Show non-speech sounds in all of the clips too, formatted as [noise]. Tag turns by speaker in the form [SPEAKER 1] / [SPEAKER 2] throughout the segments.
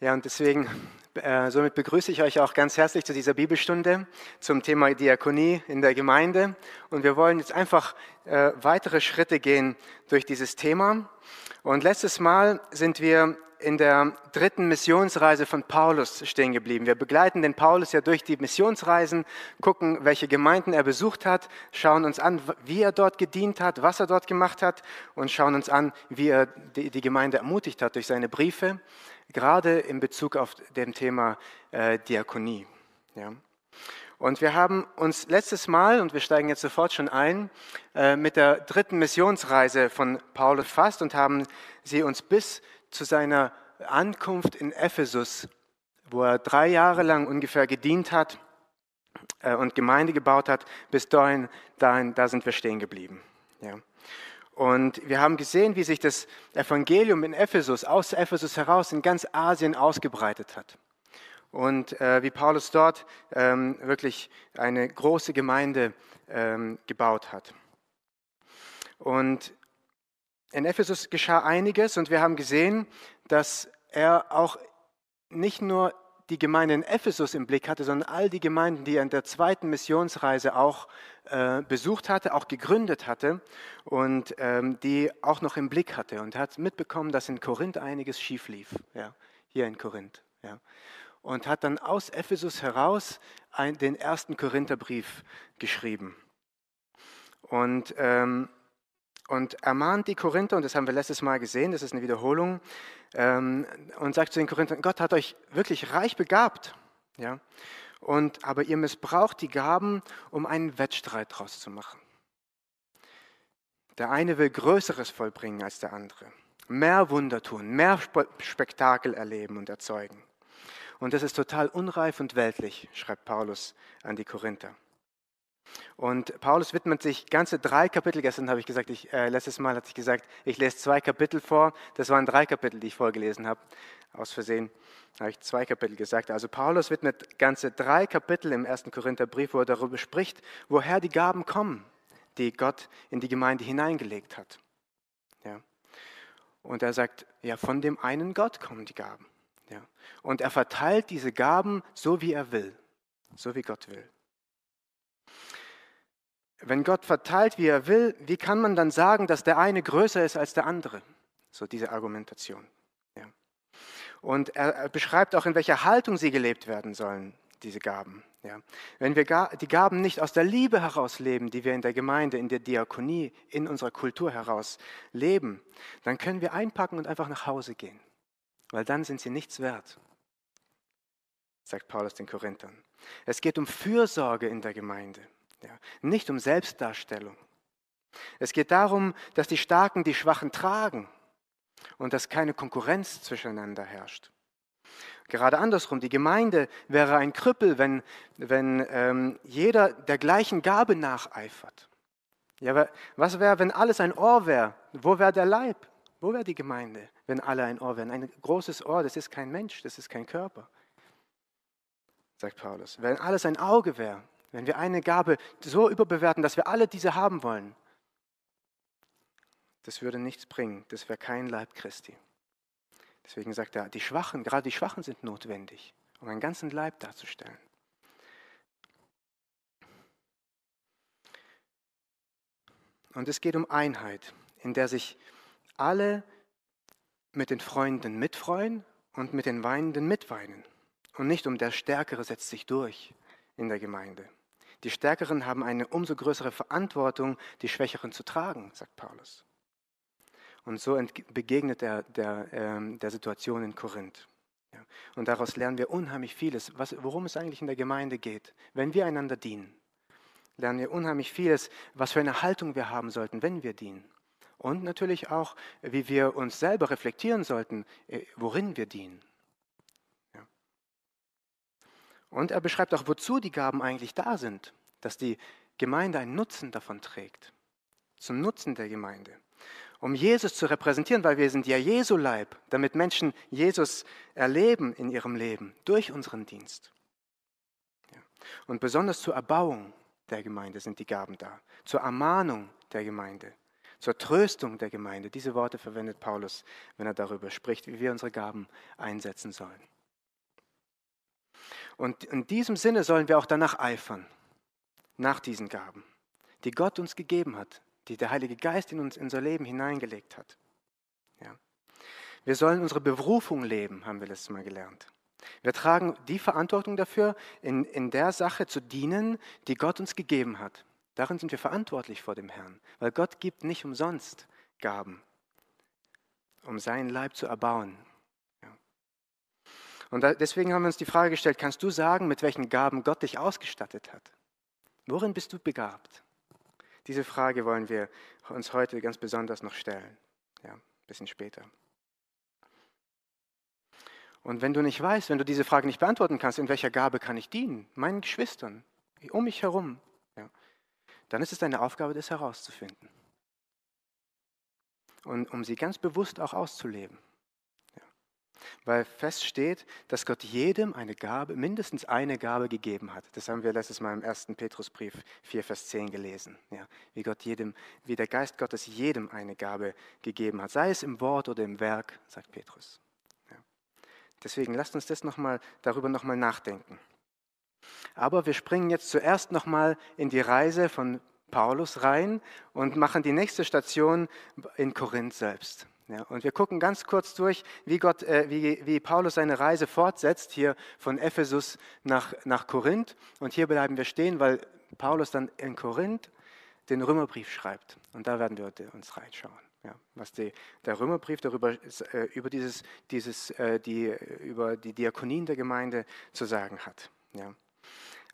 [SPEAKER 1] Ja, und deswegen, äh, somit begrüße ich euch auch ganz herzlich zu dieser Bibelstunde zum Thema Diakonie in der Gemeinde. Und wir wollen jetzt einfach äh, weitere Schritte gehen durch dieses Thema. Und letztes Mal sind wir in der dritten Missionsreise von Paulus stehen geblieben. Wir begleiten den Paulus ja durch die Missionsreisen, gucken, welche Gemeinden er besucht hat, schauen uns an, wie er dort gedient hat, was er dort gemacht hat und schauen uns an, wie er die, Gemeinde ermutigt hat durch seine Briefe gerade in Bezug auf dem Thema äh, Diakonie. Ja. Und wir haben uns letztes Mal, und wir steigen jetzt sofort schon ein, äh, mit der dritten Missionsreise von Paulus fast und haben sie uns bis zu seiner Ankunft in Ephesus, wo er drei Jahre lang ungefähr gedient hat äh, und Gemeinde gebaut hat, bis dahin, dahin da sind wir stehen geblieben. Ja. Und wir haben gesehen, wie sich das Evangelium in Ephesus, aus Ephesus heraus in ganz Asien ausgebreitet hat. Und äh, wie Paulus dort ähm, wirklich eine große Gemeinde ähm, gebaut hat. Und in Ephesus geschah einiges und wir haben gesehen, dass er auch nicht nur die Gemeinde in Ephesus im Blick hatte, sondern all die Gemeinden, die er in der zweiten Missionsreise auch äh, besucht hatte, auch gegründet hatte und ähm, die auch noch im Blick hatte. Und hat mitbekommen, dass in Korinth einiges schief lief, ja, hier in Korinth. Ja. Und hat dann aus Ephesus heraus ein, den ersten Korintherbrief geschrieben. Und, ähm, und ermahnt die Korinther, und das haben wir letztes Mal gesehen, das ist eine Wiederholung, ähm, und sagt zu den Korinthern, Gott hat euch wirklich reich begabt. Ja? Und, aber ihr missbraucht die Gaben, um einen Wettstreit draus zu machen. Der eine will Größeres vollbringen als der andere. Mehr Wunder tun, mehr Spektakel erleben und erzeugen. Und das ist total unreif und weltlich, schreibt Paulus an die Korinther. Und Paulus widmet sich ganze drei Kapitel. Gestern habe ich gesagt, ich, äh, letztes Mal hatte ich gesagt, ich lese zwei Kapitel vor. Das waren drei Kapitel, die ich vorgelesen habe. Aus Versehen habe ich zwei Kapitel gesagt. Also Paulus widmet ganze drei Kapitel im ersten Korintherbrief, wo er darüber spricht, woher die Gaben kommen, die Gott in die Gemeinde hineingelegt hat. Ja. Und er sagt, ja, von dem einen Gott kommen die Gaben. Ja. Und er verteilt diese Gaben so, wie er will, so wie Gott will. Wenn Gott verteilt, wie er will, wie kann man dann sagen, dass der eine größer ist als der andere? So diese Argumentation. Ja. Und er beschreibt auch, in welcher Haltung sie gelebt werden sollen, diese Gaben. Ja. Wenn wir die Gaben nicht aus der Liebe heraus leben, die wir in der Gemeinde, in der Diakonie, in unserer Kultur heraus leben, dann können wir einpacken und einfach nach Hause gehen, weil dann sind sie nichts wert, sagt Paulus den Korinthern. Es geht um Fürsorge in der Gemeinde. Ja, nicht um Selbstdarstellung. Es geht darum, dass die Starken die Schwachen tragen und dass keine Konkurrenz zwischeneinander herrscht. Gerade andersrum, die Gemeinde wäre ein Krüppel, wenn, wenn ähm, jeder der gleichen Gabe nacheifert. Ja, was wäre, wenn alles ein Ohr wäre? Wo wäre der Leib? Wo wäre die Gemeinde, wenn alle ein Ohr wären? Ein großes Ohr, das ist kein Mensch, das ist kein Körper, sagt Paulus. Wenn alles ein Auge wäre, wenn wir eine Gabe so überbewerten, dass wir alle diese haben wollen, das würde nichts bringen. Das wäre kein Leib Christi. Deswegen sagt er, die Schwachen, gerade die Schwachen sind notwendig, um einen ganzen Leib darzustellen. Und es geht um Einheit, in der sich alle mit den Freunden mitfreuen und mit den Weinenden mitweinen. Und nicht um der Stärkere setzt sich durch in der Gemeinde. Die Stärkeren haben eine umso größere Verantwortung, die Schwächeren zu tragen, sagt Paulus. Und so begegnet er der, ähm, der Situation in Korinth. Und daraus lernen wir unheimlich vieles, was, worum es eigentlich in der Gemeinde geht. Wenn wir einander dienen, lernen wir unheimlich vieles, was für eine Haltung wir haben sollten, wenn wir dienen. Und natürlich auch, wie wir uns selber reflektieren sollten, äh, worin wir dienen. Und er beschreibt auch, wozu die Gaben eigentlich da sind, dass die Gemeinde einen Nutzen davon trägt, zum Nutzen der Gemeinde, um Jesus zu repräsentieren, weil wir sind ja Jesu Leib, damit Menschen Jesus erleben in ihrem Leben durch unseren Dienst. Und besonders zur Erbauung der Gemeinde sind die Gaben da, zur Ermahnung der Gemeinde, zur Tröstung der Gemeinde. Diese Worte verwendet Paulus, wenn er darüber spricht, wie wir unsere Gaben einsetzen sollen. Und in diesem Sinne sollen wir auch danach eifern, nach diesen Gaben, die Gott uns gegeben hat, die der Heilige Geist in uns, in unser Leben hineingelegt hat. Ja. Wir sollen unsere Berufung leben, haben wir letztes Mal gelernt. Wir tragen die Verantwortung dafür, in, in der Sache zu dienen, die Gott uns gegeben hat. Darin sind wir verantwortlich vor dem Herrn, weil Gott gibt nicht umsonst Gaben, um seinen Leib zu erbauen. Und deswegen haben wir uns die Frage gestellt, kannst du sagen, mit welchen Gaben Gott dich ausgestattet hat? Worin bist du begabt? Diese Frage wollen wir uns heute ganz besonders noch stellen. Ja, ein bisschen später. Und wenn du nicht weißt, wenn du diese Frage nicht beantworten kannst, in welcher Gabe kann ich dienen, meinen Geschwistern, um mich herum, ja, dann ist es deine Aufgabe, das herauszufinden. Und um sie ganz bewusst auch auszuleben. Ja. Weil feststeht, dass Gott jedem eine Gabe, mindestens eine Gabe gegeben hat. Das haben wir letztes Mal im 1. Petrusbrief 4, Vers 10 gelesen. Ja, wie Gott jedem, wie der Geist Gottes jedem eine Gabe gegeben hat. Sei es im Wort oder im Werk, sagt Petrus. Deswegen lasst uns das noch mal, darüber nochmal nachdenken. Aber wir springen jetzt zuerst nochmal in die Reise von Paulus rein und machen die nächste Station in Korinth selbst. Ja, und wir gucken ganz kurz durch, wie, Gott, äh, wie, wie Paulus seine Reise fortsetzt, hier von Ephesus nach, nach Korinth. Und hier bleiben wir stehen, weil Paulus dann in Korinth den Römerbrief schreibt. Und da werden wir uns reinschauen. Ja, was die, der Römerbrief darüber äh, über, dieses, dieses, äh, die, über die Diakonien der Gemeinde zu sagen hat. Ja.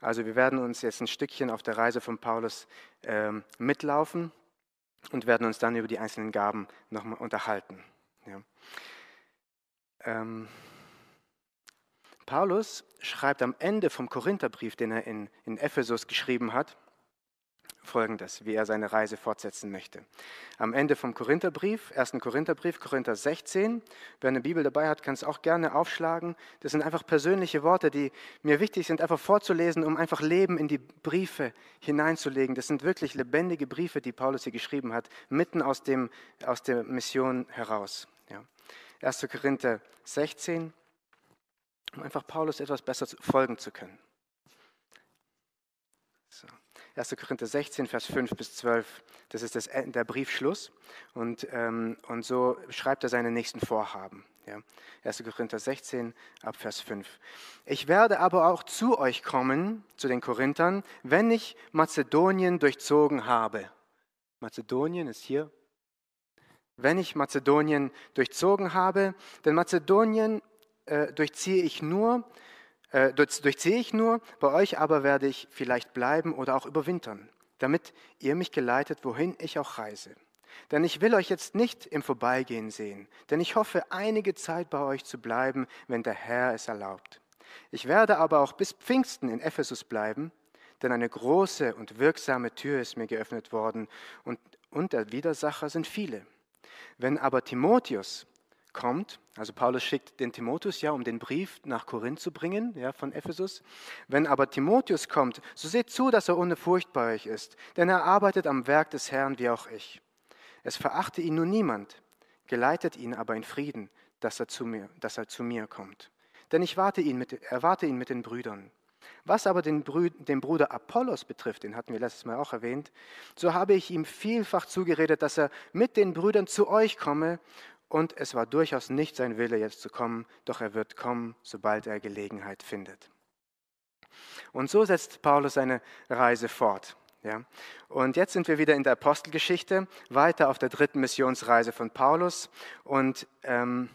[SPEAKER 1] Also wir werden uns jetzt ein Stückchen auf der Reise von Paulus ähm, mitlaufen und werden uns dann über die einzelnen Gaben nochmal unterhalten. Ja. Ähm, Paulus schreibt am Ende vom Korintherbrief, den er in, in Ephesus geschrieben hat, folgendes, wie er seine Reise fortsetzen möchte. Am Ende vom Korintherbrief, 1. Korintherbrief, Korinther 16, wer eine Bibel dabei hat, kann es auch gerne aufschlagen. Das sind einfach persönliche Worte, die mir wichtig sind, einfach vorzulesen, um einfach Leben in die Briefe hineinzulegen. Das sind wirklich lebendige Briefe, die Paulus hier geschrieben hat, mitten aus, dem, aus der Mission heraus. Ja. 1. Korinther 16, um einfach Paulus etwas besser folgen zu können. 1. Korinther 16, Vers 5 bis 12. Das ist das, der Briefschluss. Und, ähm, und so schreibt er seine nächsten Vorhaben. Ja. 1. Korinther 16, ab Vers 5. Ich werde aber auch zu euch kommen, zu den Korinthern, wenn ich Mazedonien durchzogen habe. Mazedonien ist hier. Wenn ich Mazedonien durchzogen habe, denn Mazedonien äh, durchziehe ich nur, äh, durchziehe ich nur, bei euch aber werde ich vielleicht bleiben oder auch überwintern, damit ihr mich geleitet, wohin ich auch reise. Denn ich will euch jetzt nicht im Vorbeigehen sehen, denn ich hoffe, einige Zeit bei euch zu bleiben, wenn der Herr es erlaubt. Ich werde aber auch bis Pfingsten in Ephesus bleiben, denn eine große und wirksame Tür ist mir geöffnet worden und, und der Widersacher sind viele. Wenn aber Timotheus, kommt, also Paulus schickt den Timotheus ja, um den Brief nach Korinth zu bringen, ja, von Ephesus. Wenn aber Timotheus kommt, so seht zu, dass er ohne Furcht bei euch ist, denn er arbeitet am Werk des Herrn wie auch ich. Es verachte ihn nur niemand, geleitet ihn aber in Frieden, dass er zu mir, dass er zu mir kommt. Denn ich warte ihn mit, erwarte ihn mit den Brüdern. Was aber den, Brü den Bruder Apollos betrifft, den hatten wir letztes Mal auch erwähnt, so habe ich ihm vielfach zugeredet, dass er mit den Brüdern zu euch komme und es war durchaus nicht sein Wille, jetzt zu kommen, doch er wird kommen, sobald er Gelegenheit findet. Und so setzt Paulus seine Reise fort. Ja. Und jetzt sind wir wieder in der Apostelgeschichte, weiter auf der dritten Missionsreise von Paulus. Und ähm,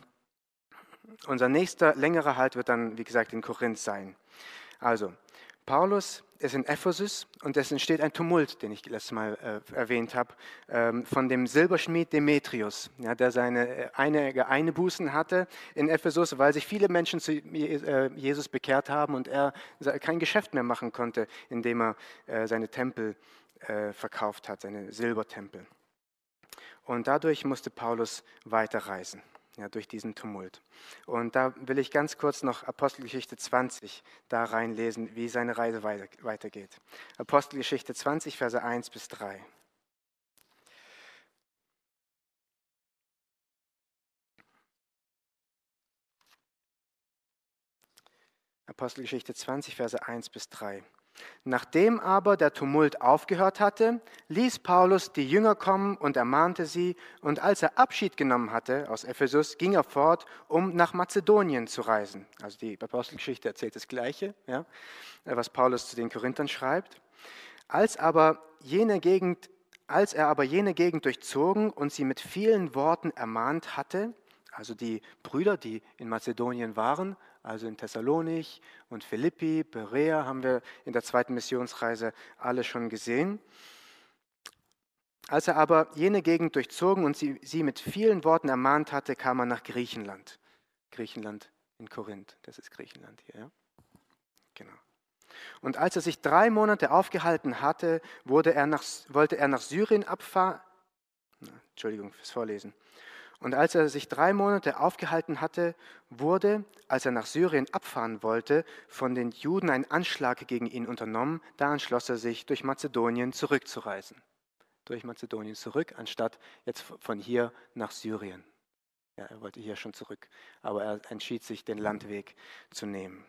[SPEAKER 1] unser nächster längerer Halt wird dann, wie gesagt, in Korinth sein. Also, Paulus ist in Ephesus und es entsteht ein Tumult, den ich letztes Mal äh, erwähnt habe, ähm, von dem Silberschmied Demetrius, ja, der seine äh, einige Einbußen hatte in Ephesus, weil sich viele Menschen zu äh, Jesus bekehrt haben und er kein Geschäft mehr machen konnte, indem er äh, seine Tempel äh, verkauft hat, seine Silbertempel. Und dadurch musste Paulus weiterreisen ja, durch diesen Tumult. Und da will ich ganz kurz noch Apostelgeschichte 20 da reinlesen, wie seine Reise weitergeht. Apostelgeschichte 20, Verse 1 bis 3. Apostelgeschichte 20, Verse 1 bis 3. Nachdem aber der Tumult aufgehört hatte, ließ Paulus die Jünger kommen und ermahnte sie, und als er Abschied genommen hatte aus Ephesus, ging er fort, um nach Mazedonien zu reisen. Also die Apostelgeschichte erzählt das Gleiche, ja, was Paulus zu den Korinthern schreibt. Als aber jene Gegend, als er aber jene Gegend durchzogen und sie mit vielen Worten ermahnt hatte, also die Brüder, die in Mazedonien waren, also in Thessalonich und Philippi, Berea haben wir in der zweiten Missionsreise alle schon gesehen. Als er aber jene Gegend durchzogen und sie, sie mit vielen Worten ermahnt hatte, kam er nach Griechenland. Griechenland in Korinth, das ist Griechenland hier, ja? Genau. Und als er sich drei Monate aufgehalten hatte, er nach, wollte er nach Syrien abfahren. Entschuldigung fürs Vorlesen. Und als er sich drei Monate aufgehalten hatte, wurde, als er nach Syrien abfahren wollte, von den Juden ein Anschlag gegen ihn unternommen. Da entschloss er sich, durch Mazedonien zurückzureisen. Durch Mazedonien zurück, anstatt jetzt von hier nach Syrien. Ja, er wollte hier schon zurück, aber er entschied sich, den Landweg zu nehmen.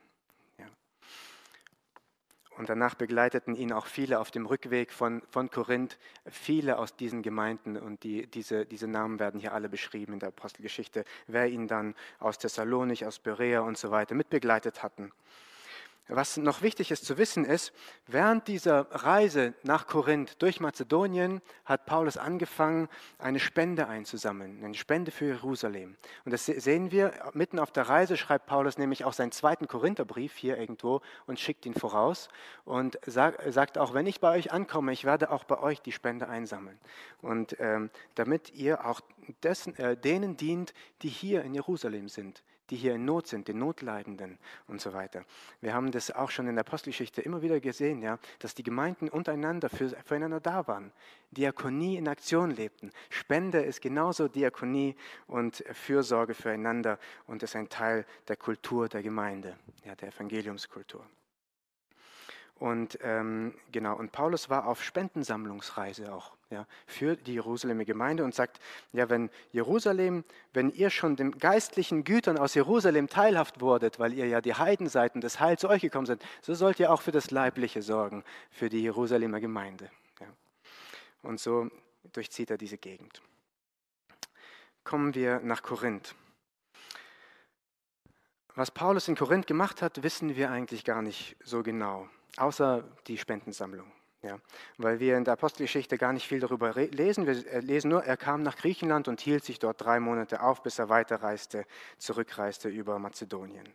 [SPEAKER 1] Und danach begleiteten ihn auch viele auf dem Rückweg von, von Korinth, viele aus diesen Gemeinden. Und die, diese, diese Namen werden hier alle beschrieben in der Apostelgeschichte, wer ihn dann aus Thessalonich, aus Berea und so weiter mitbegleitet hatten. Was noch wichtig ist zu wissen ist, während dieser Reise nach Korinth durch Mazedonien hat Paulus angefangen, eine Spende einzusammeln, eine Spende für Jerusalem. Und das sehen wir, mitten auf der Reise schreibt Paulus nämlich auch seinen zweiten Korintherbrief hier irgendwo und schickt ihn voraus und sagt auch, wenn ich bei euch ankomme, ich werde auch bei euch die Spende einsammeln. Und ähm, damit ihr auch dessen, äh, denen dient, die hier in Jerusalem sind, die hier in Not sind, den Notleidenden und so weiter. Wir haben das auch schon in der Apostelgeschichte immer wieder gesehen, ja, dass die Gemeinden untereinander für, füreinander da waren, Diakonie in Aktion lebten. Spende ist genauso Diakonie und Fürsorge füreinander und ist ein Teil der Kultur der Gemeinde, ja, der Evangeliumskultur. Und ähm, genau, und Paulus war auf Spendensammlungsreise auch ja, für die Jerusalemer Gemeinde und sagt, ja, wenn Jerusalem, wenn ihr schon den geistlichen Gütern aus Jerusalem teilhaft wurdet, weil ihr ja die Heidenseiten des Heils zu euch gekommen seid, so sollt ihr auch für das Leibliche sorgen, für die Jerusalemer Gemeinde. Ja. Und so durchzieht er diese Gegend. Kommen wir nach Korinth. Was Paulus in Korinth gemacht hat, wissen wir eigentlich gar nicht so genau außer die Spendensammlung. Ja, weil wir in der Apostelgeschichte gar nicht viel darüber lesen. Wir äh, lesen nur, er kam nach Griechenland und hielt sich dort drei Monate auf, bis er weiterreiste, zurückreiste über Mazedonien.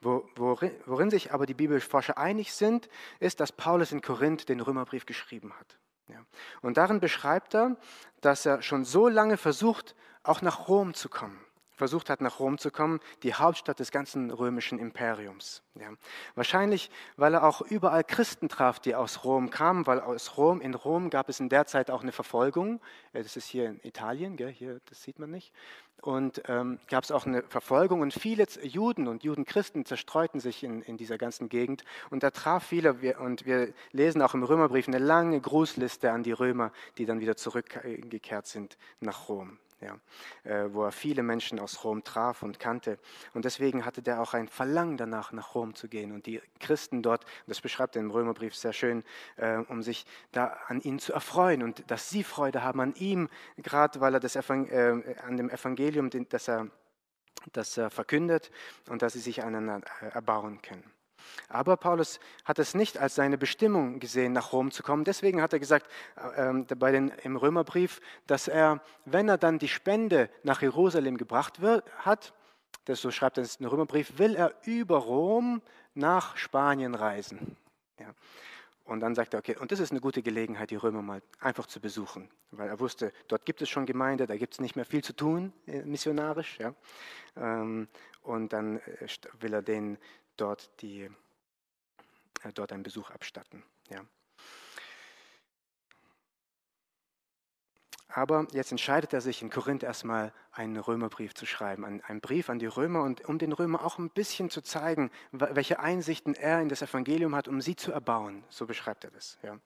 [SPEAKER 1] Worin sich aber die Bibelforscher einig sind, ist, dass Paulus in Korinth den Römerbrief geschrieben hat. Ja. Und darin beschreibt er, dass er schon so lange versucht, auch nach Rom zu kommen versucht hat, nach Rom zu kommen, die Hauptstadt des ganzen römischen Imperiums. Ja. Wahrscheinlich, weil er auch überall Christen traf, die aus Rom kamen, weil aus Rom, in Rom gab es in der Zeit auch eine Verfolgung. Das ist hier in Italien, gell? hier, das sieht man nicht. Und ähm, gab es auch eine Verfolgung und viele Juden und Judenchristen zerstreuten sich in, in dieser ganzen Gegend. Und er traf viele und wir lesen auch im Römerbrief eine lange Grußliste an die Römer, die dann wieder zurückgekehrt sind nach Rom ja, äh, wo er viele Menschen aus Rom traf und kannte. Und deswegen hatte der auch ein Verlangen danach, nach Rom zu gehen. Und die Christen dort, das beschreibt er im Römerbrief sehr schön, äh, um sich da an ihnen zu erfreuen und dass sie Freude haben an ihm, gerade weil er das Evangel äh, an dem Evangelium, das er, das er verkündet und dass sie sich einander äh, erbauen können. Aber Paulus hat es nicht als seine Bestimmung gesehen, nach Rom zu kommen. Deswegen hat er gesagt äh, äh, bei den, im Römerbrief, dass er, wenn er dann die Spende nach Jerusalem gebracht wird, hat, das so schreibt er im Römerbrief, will er über Rom nach Spanien reisen. Ja. Und dann sagt er, okay, und das ist eine gute Gelegenheit, die Römer mal einfach zu besuchen, weil er wusste, dort gibt es schon Gemeinde, da gibt es nicht mehr viel zu tun, äh, missionarisch. Ja. Ähm, und dann äh, will er denen dort, die, äh, dort einen Besuch abstatten. Ja. Aber jetzt entscheidet er sich in Korinth erstmal einen Römerbrief zu schreiben, einen Brief an die Römer und um den Römer auch ein bisschen zu zeigen, welche Einsichten er in das Evangelium hat, um sie zu erbauen. So beschreibt er das. Ja.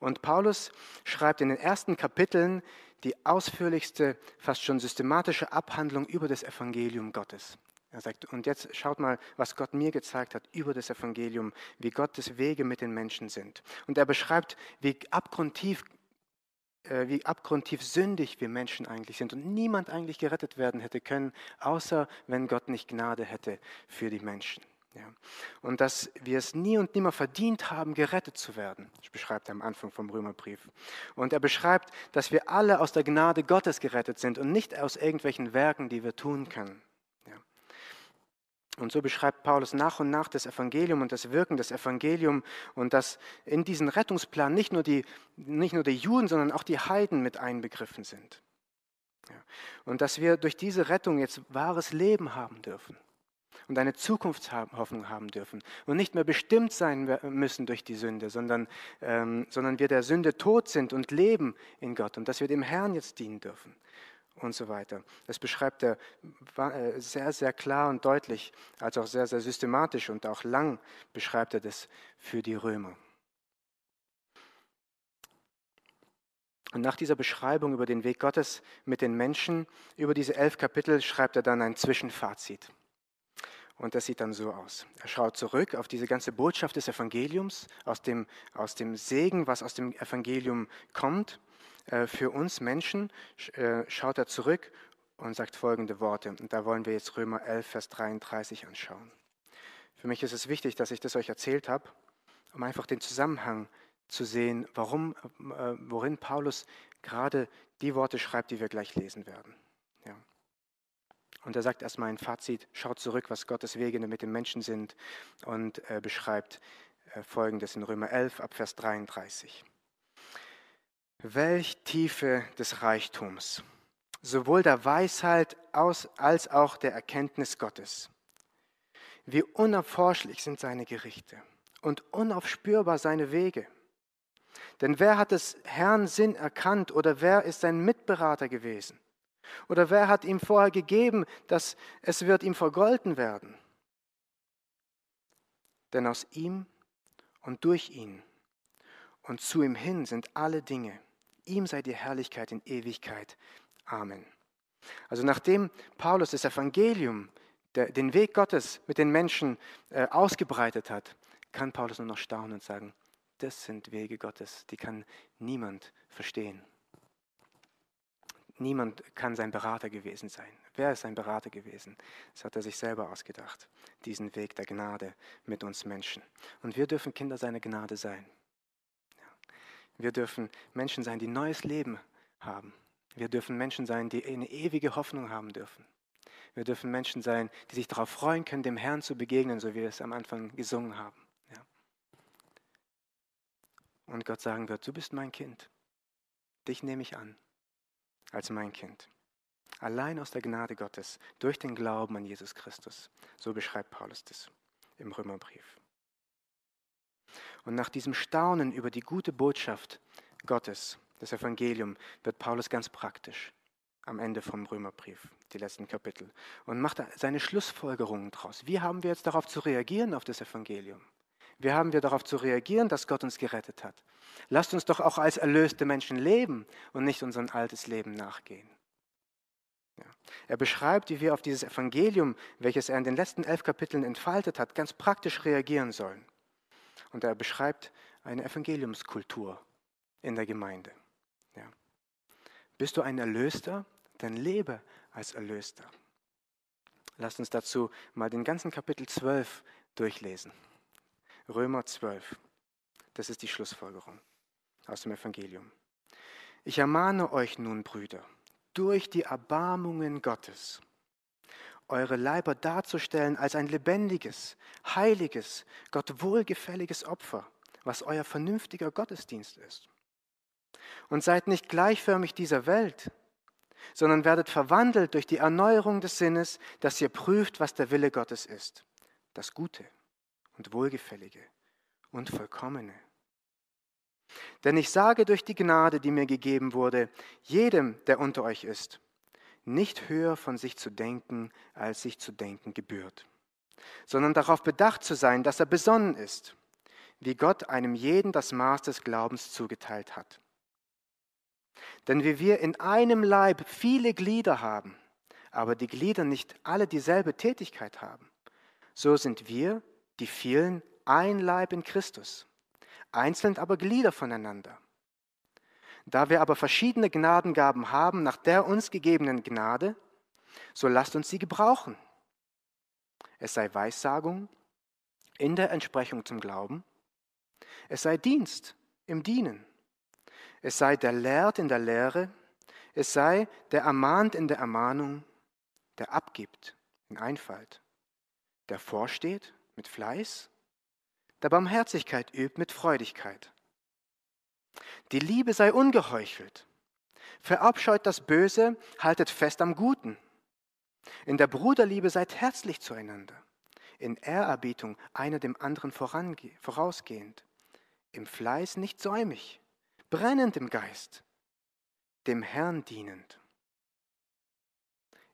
[SPEAKER 1] Und Paulus schreibt in den ersten Kapiteln die ausführlichste, fast schon systematische Abhandlung über das Evangelium Gottes Er sagt, und jetzt schaut mal, was Gott mir gezeigt hat über das Evangelium, wie Gottes Wege mit den Menschen sind. Und er beschreibt, wie abgrundtief, äh, wie abgrundtief sündig wir Menschen eigentlich sind und niemand eigentlich gerettet werden hätte können, außer wenn Gott nicht Gnade hätte für die Menschen. Ja. Und dass wir es nie und nimmer verdient haben, gerettet zu werden. Beschreibt er am Anfang vom Römerbrief. Und er beschreibt, dass wir alle aus der Gnade Gottes gerettet sind und nicht aus irgendwelchen Werken, die wir tun können. Und so beschreibt Paulus nach und nach das Evangelium und das Wirken des Evangeliums und dass in diesen Rettungsplan nicht nur die, nicht nur die Juden, sondern auch die Heiden mit einbegriffen sind. Ja. Und dass wir durch diese Rettung jetzt wahres Leben haben dürfen und eine Zukunftshoffnung haben dürfen und nicht mehr bestimmt sein müssen durch die Sünde, sondern, ähm, sondern wir der Sünde tot sind und leben in Gott und dass wir dem Herrn jetzt dienen dürfen und so weiter. Das beschreibt er äh, sehr, sehr klar und deutlich, als auch sehr, sehr systematisch und auch lang beschreibt er das für die Römer. Und nach dieser Beschreibung über den Weg Gottes mit den Menschen, über diese elf Kapitel, schreibt er dann ein Zwischenfazit. Und das sieht dann so aus. Er schaut zurück auf diese ganze Botschaft des Evangeliums, aus dem, aus dem Segen, was aus dem Evangelium kommt. Äh, für uns Menschen äh, schaut er zurück und sagt folgende Worte. Und da wollen wir jetzt Römer 11, Vers 33 anschauen. Für mich ist es wichtig, dass ich das euch erzählt habe, um einfach den Zusammenhang zu sehen, warum, äh, worin Paulus gerade die Worte schreibt, die wir gleich lesen werden. Ja. Und er sagt erstmal ein Fazit, schaut zurück, was Gottes Wege mit den Menschen sind und beschreibt Folgendes in Römer 11 ab Vers 33. Welch Tiefe des Reichtums, sowohl der Weisheit als auch der Erkenntnis Gottes. Wie unerforschlich sind seine Gerichte und unaufspürbar seine Wege. Denn wer hat des Herrn Sinn erkannt oder wer ist sein Mitberater gewesen? Oder wer hat ihm vorher gegeben, dass es wird ihm vergolten werden? Denn aus ihm und durch ihn und zu ihm hin sind alle Dinge. Ihm sei die Herrlichkeit in Ewigkeit. Amen. Also nachdem Paulus das Evangelium, den Weg Gottes mit den Menschen äh, ausgebreitet hat, kann Paulus nur noch staunen und sagen, das sind Wege Gottes, die kann niemand verstehen. Niemand kann sein Berater gewesen sein. Wer ist sein Berater gewesen? Das hat er sich selber ausgedacht, diesen Weg der Gnade mit uns Menschen. Und wir dürfen Kinder seiner Gnade sein. Wir dürfen Menschen sein, die neues Leben haben. Wir dürfen Menschen sein, die eine ewige Hoffnung haben dürfen. Wir dürfen Menschen sein, die sich darauf freuen können, dem Herrn zu begegnen, so wie wir es am Anfang gesungen haben. Ja. Und Gott sagen wird, du bist mein Kind. Dich nehme ich an als mein Kind. Allein aus der Gnade Gottes, durch den Glauben an Jesus Christus. So beschreibt Paulus das im Römerbrief. Und nach diesem Staunen über die gute Botschaft Gottes, das Evangelium, wird Paulus ganz praktisch am Ende vom Römerbrief, die letzten Kapitel, und macht seine Schlussfolgerungen daraus. Wie haben wir jetzt darauf zu reagieren, auf das Evangelium? Wie haben wir darauf zu reagieren, dass Gott uns gerettet hat? Lasst uns doch auch als erlöste Menschen leben und nicht unser altes Leben nachgehen. Ja. Er beschreibt, wie wir auf dieses Evangelium, welches er in den letzten elf Kapiteln entfaltet hat, ganz praktisch reagieren sollen. Und er beschreibt eine Evangeliumskultur in der Gemeinde. Ja. Bist du ein Erlöster? Dann lebe als Erlöster. Lasst uns dazu mal den ganzen Kapitel 12 durchlesen. Römer 12. Das ist die Schlussfolgerung aus dem Evangelium. Ich ermahne euch nun, Brüder, durch die Erbarmungen Gottes, eure Leiber darzustellen als ein lebendiges, heiliges, Gott wohlgefälliges Opfer, was euer vernünftiger Gottesdienst ist. Und seid nicht gleichförmig dieser Welt, sondern werdet verwandelt durch die Erneuerung des Sinnes, dass ihr prüft, was der Wille Gottes ist, das Gute und Wohlgefällige und Vollkommene. Denn ich sage durch die Gnade, die mir gegeben wurde, jedem, der unter euch ist, nicht höher von sich zu denken, als sich zu denken gebührt, sondern darauf bedacht zu sein, dass er besonnen ist, wie Gott einem jeden das Maß des Glaubens zugeteilt hat. Denn wie wir in einem Leib viele Glieder haben, aber die Glieder nicht alle dieselbe Tätigkeit haben, so sind wir, die vielen, ein Leib in Christus, einzeln aber Glieder voneinander. Da wir aber verschiedene Gnadengaben haben nach der uns gegebenen Gnade, so lasst uns sie gebrauchen. Es sei Weissagung in der Entsprechung zum Glauben, es sei Dienst im Dienen, es sei der Lehrt in der Lehre, es sei der ermahnt in der Ermahnung, der abgibt in Einfalt, der vorsteht mit Fleiß, der Barmherzigkeit übt mit Freudigkeit. Die Liebe sei ungeheuchelt, verabscheut das Böse, haltet fest am Guten. In der Bruderliebe seid herzlich zueinander, in Ehrerbietung einer dem anderen vorausgehend, im Fleiß nicht säumig, brennend im Geist, dem Herrn dienend.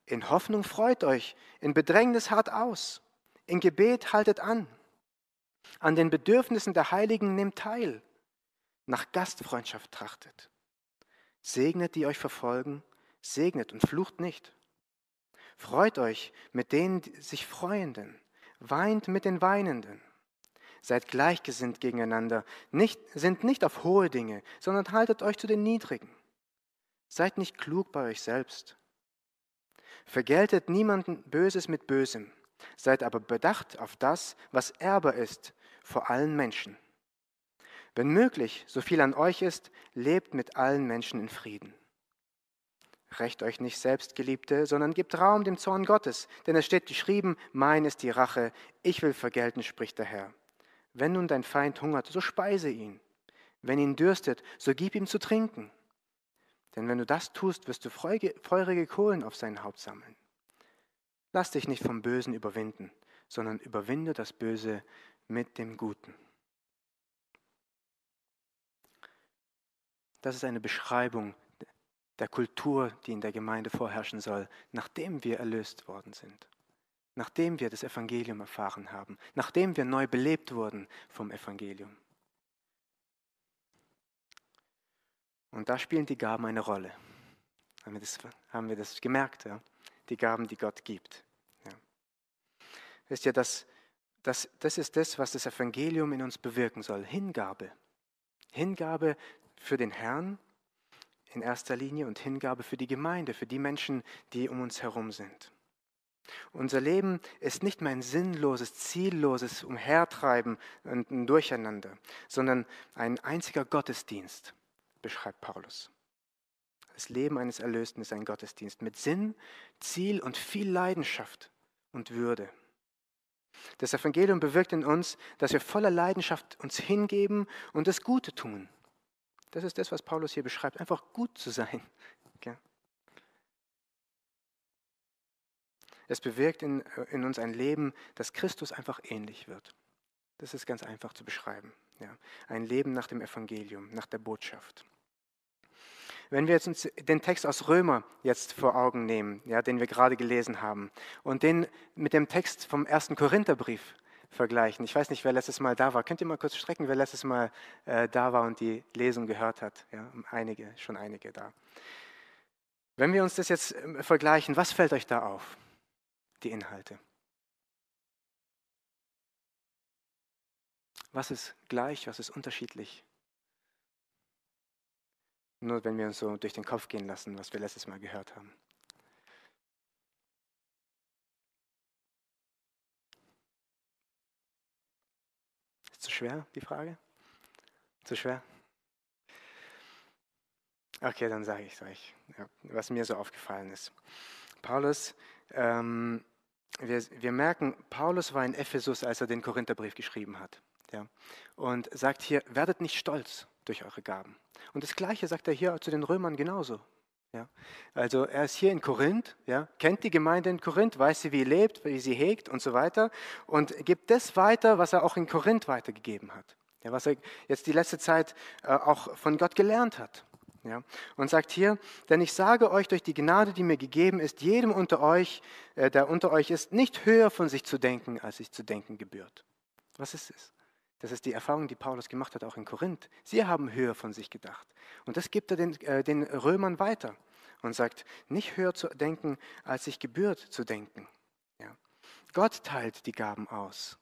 [SPEAKER 1] In Hoffnung freut euch, in Bedrängnis hart aus, in Gebet haltet an. An den Bedürfnissen der Heiligen nehmt teil, nach Gastfreundschaft trachtet. Segnet, die euch verfolgen, segnet und flucht nicht. Freut euch mit den sich Freuenden, weint mit den Weinenden. Seid gleichgesinnt gegeneinander, nicht, sind nicht auf hohe Dinge, sondern haltet euch zu den Niedrigen. Seid nicht klug bei euch selbst. Vergeltet niemanden Böses mit Bösem, seid aber bedacht auf das, was Erbe ist vor allen Menschen. Wenn möglich, so viel an euch ist, lebt mit allen Menschen in Frieden. Recht euch nicht selbst, Geliebte, sondern gebt Raum dem Zorn Gottes, denn es steht geschrieben, mein ist die Rache, ich will vergelten, spricht der Herr. Wenn nun dein Feind hungert, so speise ihn. Wenn ihn dürstet, so gib ihm zu trinken. Denn wenn du das tust, wirst du feurige Kohlen auf sein Haupt sammeln. Lass dich nicht vom Bösen überwinden, sondern überwinde das Böse mit dem Guten. Das ist eine Beschreibung der Kultur, die in der Gemeinde vorherrschen soll, nachdem wir erlöst worden sind, nachdem wir das Evangelium erfahren haben, nachdem wir neu belebt wurden vom Evangelium. Und da spielen die Gaben eine Rolle. Haben wir das, haben wir das gemerkt? Ja? Die Gaben, die Gott gibt. Ja. Wisst ihr, das, das, das ist das, was das Evangelium in uns bewirken soll. Hingabe. Hingabe für den Herrn in erster Linie und Hingabe für die Gemeinde, für die Menschen, die um uns herum sind. Unser Leben ist nicht mehr ein sinnloses, zielloses Umhertreiben und ein Durcheinander, sondern ein einziger Gottesdienst, beschreibt Paulus. Das Leben eines Erlösten ist ein Gottesdienst mit Sinn, Ziel und viel Leidenschaft und Würde. Das Evangelium bewirkt in uns, dass wir voller Leidenschaft uns hingeben und das Gute tun. Das ist das, was Paulus hier beschreibt, einfach gut zu sein. [laughs] Es bewirkt in, in, uns ein Leben, das Christus einfach ähnlich wird. Das ist ganz einfach zu beschreiben. Ja. Ein Leben nach dem Evangelium, nach der Botschaft. Wenn wir jetzt uns den Text aus Römer jetzt vor Augen nehmen, ja, den wir gerade gelesen haben, und den mit dem Text vom ersten Korintherbrief vergleichen. Ich weiß nicht, wer letztes Mal da war. Könnt ihr mal kurz strecken, wer letztes Mal äh, da war und die Lesung gehört hat? Ja, einige, schon einige da. Wenn wir uns das jetzt äh, vergleichen, was fällt euch da auf? Die Inhalte. Was ist gleich, was ist unterschiedlich? Nur wenn wir uns so durch den Kopf gehen lassen, was wir letztes Mal gehört haben. Schwer, die Frage? Zu schwer? Okay, dann sage ich es euch, was mir so aufgefallen ist. Paulus, ähm, wir, wir merken, Paulus war in Ephesus, als er den Korintherbrief geschrieben hat. Ja, und sagt hier, werdet nicht stolz durch eure Gaben. Und das Gleiche sagt er hier zu den Römern genauso. Ja. Also er ist hier in Korinth, ja, kennt die Gemeinde in Korinth, weiß sie, wie sie lebt, wie sie hegt und so weiter und gibt das weiter, was er auch in Korinth weitergegeben hat. Ja, was er jetzt die letzte Zeit äh, auch von Gott gelernt hat. Ja, und sagt hier, denn ich sage euch durch die Gnade, die mir gegeben ist, jedem unter euch, äh, der unter euch ist, nicht höher von sich zu denken, als sich zu denken gebührt. Was ist es? Das ist die Erfahrung, die Paulus gemacht hat, auch in Korinth. Sie haben höher von sich gedacht. Und das gibt er den, äh, den Römern weiter. und sagt, nicht höher zu denken, als sich gebührt zu denken. Ja. Gott teilt die Gaben aus.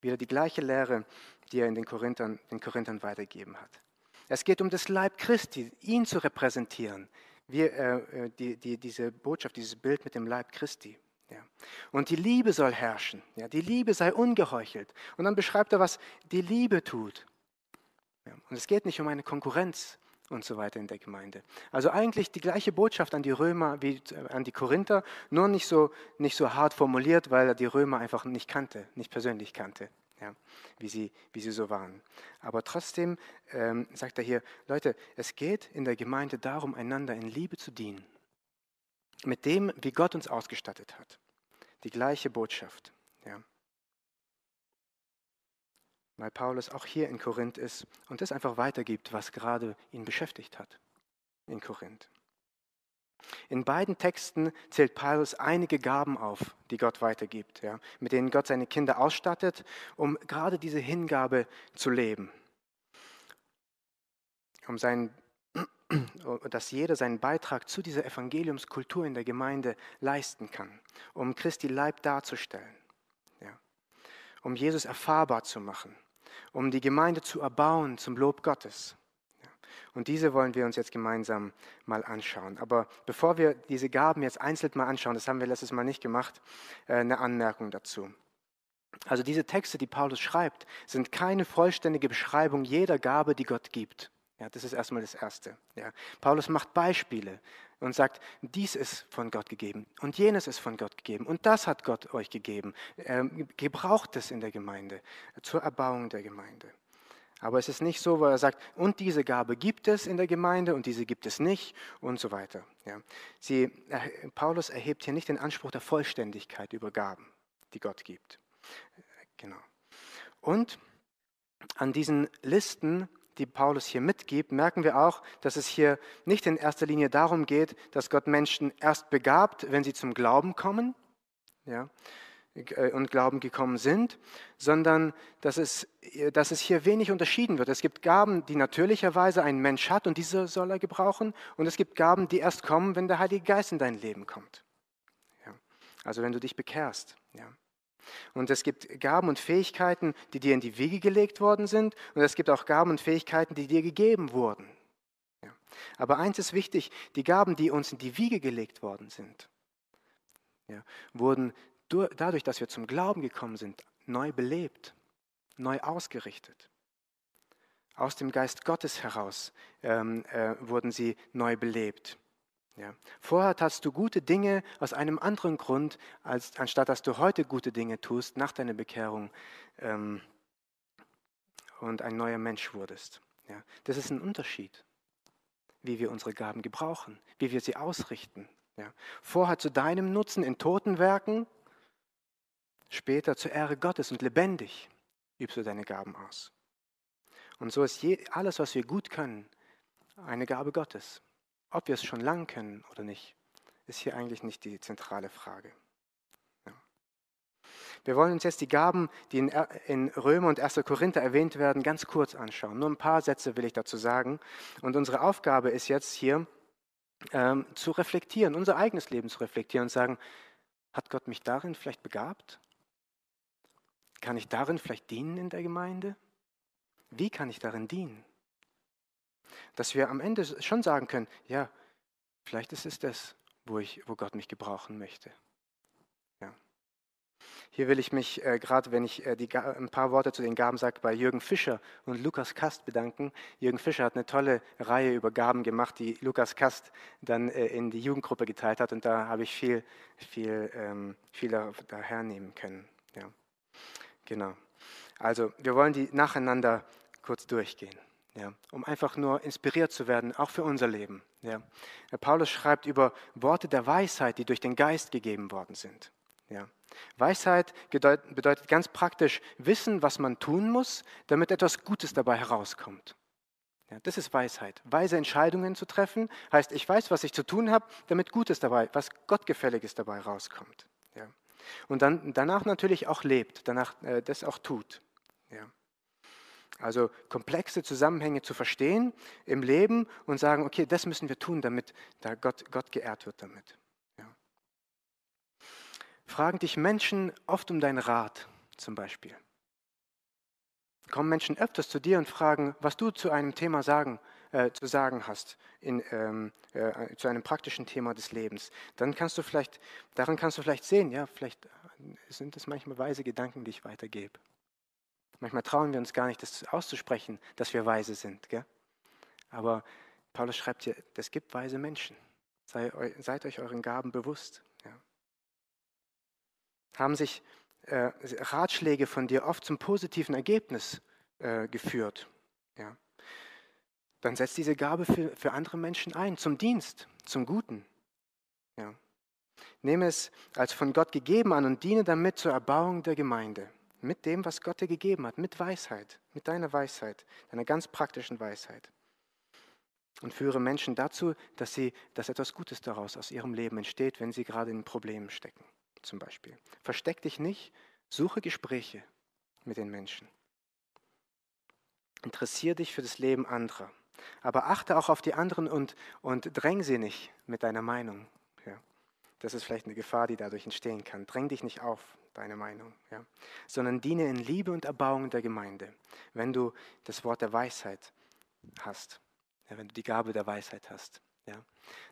[SPEAKER 1] Wieder die gleiche Lehre, die er in den Korinthern, den Korinthern weitergegeben hat. Es geht um das Leib Christi, ihn zu repräsentieren. Wir, äh, äh, die, die, diese Botschaft, dieses Bild mit dem Leib Christi. Ja. Und die Liebe soll herrschen. Ja. Die Liebe sei ungeheuchelt. Und dann beschreibt er, was die Liebe tut. Ja. Und es geht nicht um eine Konkurrenz und so weiter in der Gemeinde. Also eigentlich die gleiche Botschaft an die Römer wie äh, an die Korinther, nur nicht so, nicht so hart formuliert, weil er die Römer einfach nicht kannte, nicht persönlich kannte ja, wie, sie, wie sie so waren. Aber trotzdem ähm, sagt er hier, Leute, es geht in der Gemeinde darum, einander in Liebe zu dienen. Mit dem, wie Gott uns ausgestattet hat. Die gleiche Botschaft. Ja. Weil Paulus auch hier in Korinth ist und das einfach weitergibt, was gerade ihn beschäftigt hat in Korinth. In beiden Texten zählt Paulus einige Gaben auf, die Gott weitergibt, ja, mit denen Gott seine Kinder ausstattet, um gerade diese Hingabe zu leben. Um seinen, dass jeder seinen Beitrag zu dieser Evangeliumskultur in der Gemeinde leisten kann, um Christi Leib darzustellen, ja, um Jesus erfahrbar zu machen, um die Gemeinde zu erbauen zum Lob Gottes. Und diese wollen wir uns jetzt gemeinsam mal anschauen. Aber bevor wir diese Gaben jetzt einzeln mal anschauen, das haben wir letztes Mal nicht gemacht, äh, eine Anmerkung dazu. Also diese Texte, die Paulus schreibt, sind keine vollständige Beschreibung jeder Gabe, die Gott gibt. Ja, das ist erstmal das Erste. Ja. Paulus macht Beispiele und sagt, dies ist von Gott gegeben und jenes ist von Gott gegeben und das hat Gott euch gegeben. Ähm, gebraucht es in der Gemeinde, zur Erbauung der Gemeinde. Aber es ist nicht so, wo er sagt, und diese Gabe gibt es in der Gemeinde und diese gibt es nicht und so weiter. Ja. Sie, Paulus erhebt hier nicht den Anspruch der Vollständigkeit über Gaben, die Gott gibt. Genau. Und an diesen Listen, die Paulus hier mitgibt, merken wir auch, dass es hier nicht in erster Linie darum geht, dass Gott Menschen erst begabt, wenn sie zum Glauben kommen, ja, äh, und Glauben gekommen sind, sondern dass es, dass es hier wenig unterschieden wird. Es gibt Gaben, die natürlicherweise ein Mensch hat und diese soll er gebrauchen. Und es gibt Gaben, die erst kommen, wenn der Heilige Geist in dein Leben kommt. Ja. Also wenn du dich bekehrst. Ja. Und es gibt Gaben und Fähigkeiten, die dir in die Wiege gelegt worden sind. Und es gibt auch Gaben und Fähigkeiten, die dir gegeben wurden. Ja. Aber eins ist wichtig, die Gaben, die uns in die Wiege gelegt worden sind, ja, wurden dadurch, dass wir zum Glauben gekommen sind, neu belebt, neu ausgerichtet. Aus dem Geist Gottes heraus ähm, äh, wurden sie neu belebt. Ja. Vorher tatst du gute Dinge aus einem anderen Grund, als anstatt dass du heute gute Dinge tust nach deiner Bekehrung ähm, und ein neuer Mensch wurdest. Ja. Das ist ein Unterschied, wie wir unsere Gaben gebrauchen, wie wir sie ausrichten. Ja. Vorher zu deinem Nutzen in toten Werken Später zur Ehre Gottes und lebendig übst du deine Gaben aus. Und so ist je, alles, was wir gut können, eine Gabe Gottes. Ob wir es schon lang können oder nicht, ist hier eigentlich nicht die zentrale Frage. Ja. Wir wollen uns jetzt die Gaben, die in, in Römer und 1. Korinther erwähnt werden, ganz kurz anschauen. Nur ein paar Sätze will ich dazu sagen. Und unsere Aufgabe ist jetzt hier ähm, zu reflektieren, unser eigenes Leben zu reflektieren und sagen, hat Gott mich darin vielleicht begabt? Kann ich darin vielleicht dienen in der Gemeinde? Wie kann ich darin dienen? Dass wir am Ende schon sagen können, ja, vielleicht ist es das, wo, ich, wo Gott mich gebrauchen möchte. Ja. Hier will ich mich äh, gerade, wenn ich äh, die, ein paar Worte zu den Gaben sage, bei Jürgen Fischer und Lukas Kast bedanken. Jürgen Fischer hat eine tolle Reihe über Gaben gemacht, die Lukas Kast dann äh, in die Jugendgruppe geteilt hat und da habe ich viel, viel, ähm, viel da, hernehmen können. Ja. Genau. Also wir wollen die nacheinander kurz durchgehen, ja, um einfach nur inspiriert zu werden, auch für unser Leben. Ja. Paulus schreibt über Worte der Weisheit, die durch den Geist gegeben worden sind. Ja. Weisheit bedeutet ganz praktisch Wissen, was man tun muss, damit etwas Gutes dabei herauskommt. Ja, das ist Weisheit. Weise Entscheidungen zu treffen heißt, ich weiß, was ich zu tun habe, damit Gutes dabei, was Gottgefälliges dabei rauskommt. Ja. Und dann danach natürlich auch lebt, danach äh, das auch tut. Also komplexe Zusammenhänge zu verstehen im Leben und sagen, okay, das müssen wir tun, damit da Gott, Gott geehrt wird damit. Ja. Fragen dich Menschen oft um deinen Rat zum Beispiel. Kommen Menschen öfters zu dir und fragen, was du zu einem Thema sagen, äh, zu sagen hast, in, ähm, äh, zu einem praktischen Thema des Lebens. Dann kannst du vielleicht, daran kannst du vielleicht sehen, ja, vielleicht sind das manchmal weise Gedanken, die ich weitergebe. Manchmal trauen wir uns gar nicht, das auszusprechen, dass wir weise sind. Gell? Aber Paulus schreibt hier, es gibt weise Menschen. Sei, seid euch euren Gaben bewusst. Ja. Haben sich äh, Ratschläge von dir oft zum positiven Ergebnis äh, geführt? Ja. Dann setz diese Gabe für, für andere Menschen ein, zum Dienst, zum Guten. Ja. Nehme es als von Gott gegeben an und diene damit zur Erbauung der Gemeinde mit dem, was Gott dir gegeben hat, mit Weisheit, mit deiner Weisheit, deiner ganz praktischen Weisheit. Und führe Menschen dazu, dass, sie, dass etwas Gutes daraus aus ihrem Leben entsteht, wenn sie gerade in Problemen stecken, zum Beispiel. Versteck dich nicht, suche Gespräche mit den Menschen. Interessiere dich für das Leben anderer. Aber achte auch auf die anderen und, und dräng sie nicht mit deiner Meinung. Ja. Das ist vielleicht eine Gefahr, die dadurch entstehen kann. Dräng dich nicht auf deine Meinung, ja, sondern diene in Liebe und Erbauung der Gemeinde, wenn du das Wort der Weisheit hast, ja, wenn du die Gabe der Weisheit hast. Ja.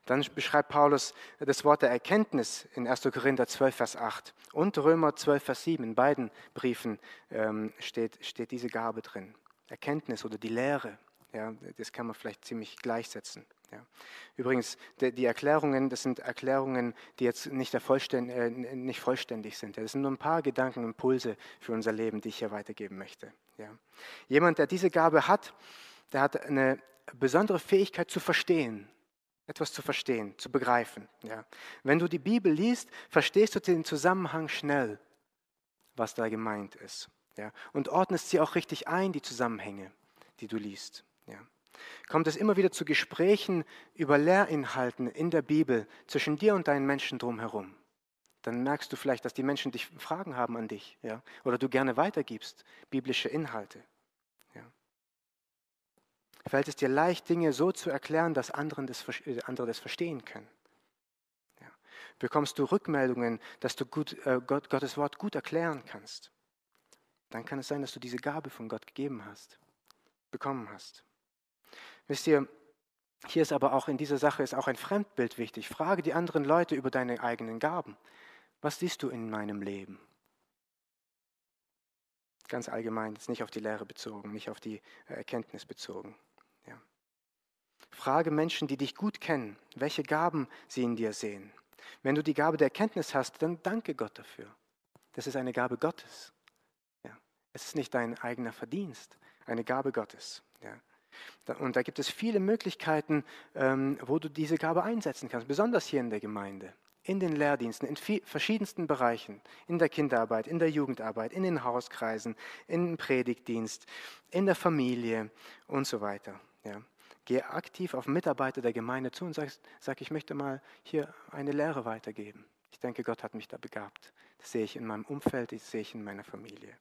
[SPEAKER 1] Dann beschreibt Paulus das Wort der Erkenntnis in 1. Korinther 12, Vers 8 und Römer 12, Vers 7. In beiden Briefen ähm, steht, steht diese Gabe drin. Erkenntnis oder die Lehre, ja, das kann man vielleicht ziemlich gleichsetzen. Ja. Übrigens, die, Erklärungen, das sind Erklärungen, die jetzt nicht, äh, nicht vollständig sind. Das sind nur ein paar Gedanken, Impulse für unser Leben, die ich hier weitergeben möchte. Ja. Jemand, der diese Gabe hat, der hat eine besondere Fähigkeit zu verstehen, etwas zu verstehen, zu begreifen. Ja. Wenn du die Bibel liest, verstehst du den Zusammenhang schnell, was da gemeint ist. Ja. Und ordnest sie auch richtig ein, die Zusammenhänge, die du liest. Ja kommt es immer wieder zu Gesprächen über Lehrinhalten in der Bibel zwischen dir und deinen Menschen drumherum. Dann merkst du vielleicht, dass die Menschen dich Fragen haben an dich, ja, oder du gerne weitergibst, biblische Inhalte. Ja. Fällt es dir leicht, Dinge so zu erklären, dass anderen das, äh, andere das verstehen können? Ja. Bekommst du Rückmeldungen, dass du gut, äh, Gott, Gottes Wort gut erklären kannst? Dann kann es sein, dass du diese Gabe von Gott gegeben hast, bekommen hast. Wisst ihr, hier ist aber auch in dieser Sache ist auch ein Fremdbild wichtig. Frage die anderen Leute über deine eigenen Gaben. Was siehst du in meinem Leben? Ganz allgemein, jetzt nicht auf die Lehre bezogen, nicht auf die äh, Erkenntnis bezogen. Ja. Frage Menschen, die dich gut kennen, welche Gaben sie in dir sehen. Wenn du die Gabe der Erkenntnis hast, dann danke Gott dafür. Das ist eine Gabe Gottes. Ja. Es ist nicht dein eigener Verdienst, eine Gabe Gottes. Ja. Und da gibt es viele Möglichkeiten, ähm, wo du diese Gabe einsetzen kannst, besonders hier in der Gemeinde, in den Lehrdiensten, in verschiedensten Bereichen, in der Kinderarbeit, in der Jugendarbeit, in den Hauskreisen, im Predigtdienst, in der Familie und so weiter. Ja. Geh aktiv auf Mitarbeiter der Gemeinde zu und sag, sag, ich möchte mal hier eine Lehre weitergeben. Ich denke, Gott hat mich da begabt. Das sehe ich in meinem Umfeld, das sehe ich in meiner Familie.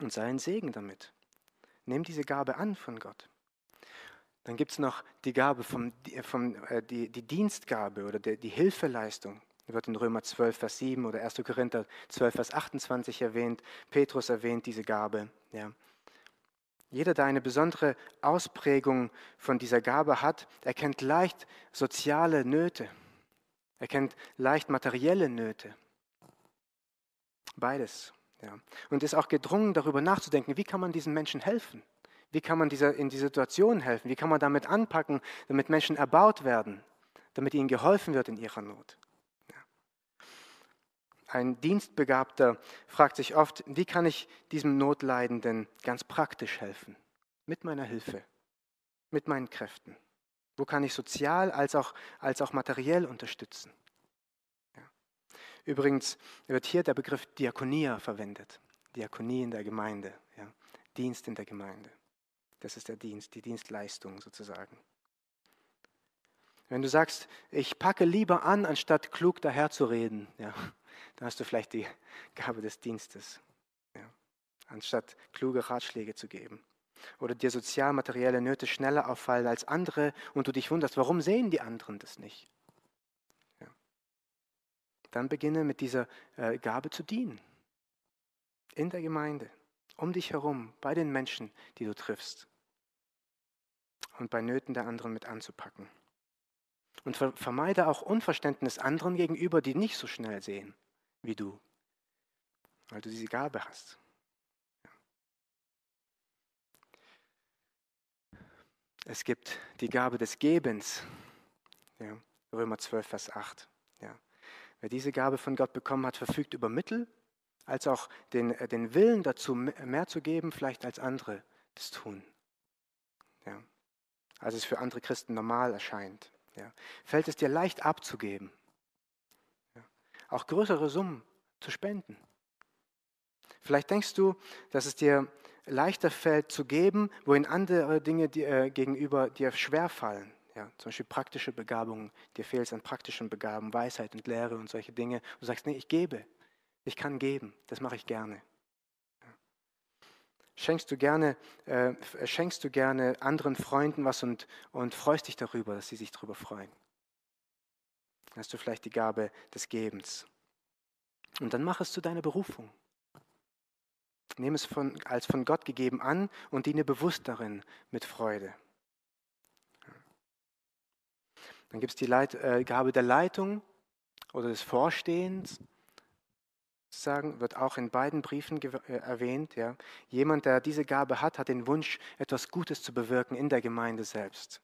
[SPEAKER 1] Und sei ein Segen damit. Nimm diese Gabe an von Gott. Dann gibt es noch die Gabe, vom, vom, äh, die, die Dienstgabe oder die, die Hilfeleistung. Die wird in Römer 12, Vers 7 oder 1. Korinther 12, Vers 28 erwähnt. Petrus erwähnt diese Gabe. Ja. Jeder, der eine besondere Ausprägung von dieser Gabe hat, erkennt leicht soziale Nöte. Er kennt leicht materielle Nöte. Beides. Ja. Und ist auch gedrungen, darüber nachzudenken, wie kann man diesen Menschen helfen? Wie kann man dieser, in die Situation helfen? Wie kann man damit anpacken, damit Menschen erbaut werden, damit ihnen geholfen wird in ihrer Not? Ja. Ein Dienstbegabter fragt sich oft, wie kann ich diesem Notleidenden ganz praktisch helfen? Mit meiner Hilfe, mit meinen Kräften. Wo kann ich sozial als auch, als auch materiell unterstützen? Übrigens wird hier der Begriff Diakonia verwendet. Diakonie in der Gemeinde, ja. Dienst in der Gemeinde. Das ist der Dienst, die Dienstleistung sozusagen. Wenn du sagst, ich packe lieber an, anstatt klug daherzureden, ja, dann hast du vielleicht die Gabe des Dienstes. Ja. anstatt kluge Ratschläge zu geben. Oder dir sozial-materielle Nöte schneller auffallen als andere und du dich wunderst, warum sehen die anderen das nicht? Dann beginne mit dieser äh, Gabe zu dienen. In der Gemeinde, um dich herum, bei den Menschen, die du triffst. Und bei Nöten der anderen mit anzupacken. Und vermeide auch Unverständnis anderen gegenüber, die nicht so schnell sehen wie du, weil du diese Gabe hast. Es gibt die Gabe des Gebens. Ja, Römer 12, Vers 8. Ja. Wer diese Gabe von Gott bekommen hat, verfügt über Mittel, als auch den, äh, den Willen dazu, mehr zu geben, vielleicht als andere das tun. Ja. Als es für andere Christen normal erscheint. Ja. Fällt es dir leicht abzugeben, ja. auch größere Summen zu spenden. Vielleicht denkst du, dass es dir leichter fällt zu geben, wohin andere Dinge dir, äh, gegenüber dir schwer fallen. Ja, zum Beispiel praktische Begabungen, dir fehlt es an praktischen Begabungen, Weisheit und Lehre und solche Dinge. Du sagst, nee, ich gebe, ich kann geben, das mache ich gerne. Ja. Schenkst, du gerne äh, schenkst du gerne anderen Freunden was und, und freust dich darüber, dass sie sich darüber freuen. Hast du vielleicht die Gabe des Gebens. Und dann mach es zu deiner Berufung. Nimm es von, als von Gott gegeben an und diene bewusst darin mit Freude. Dann gibt es die Leit, äh, Gabe der Leitung oder des Vorstehens. Sagen, wird auch in beiden Briefen äh, erwähnt. Ja. Jemand, der diese Gabe hat, hat den Wunsch, etwas Gutes zu bewirken in der Gemeinde selbst.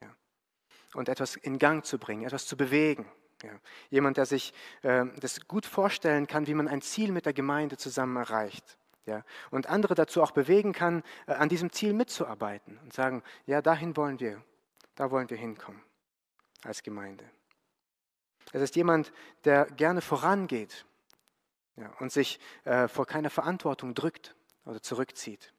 [SPEAKER 1] Ja. Und etwas in Gang zu bringen, etwas zu bewegen. Ja. Jemand, der sich äh, das gut vorstellen kann, wie man ein Ziel mit der Gemeinde zusammen erreicht. Ja, und andere dazu auch bewegen kann, äh, an diesem Ziel mitzuarbeiten und sagen, ja, dahin wollen wir, da wollen wir hinkommen als Gemeinde. Es ist jemand, der gerne vorangeht ja, und sich äh, vor keiner Verantwortung drückt oder zurückzieht.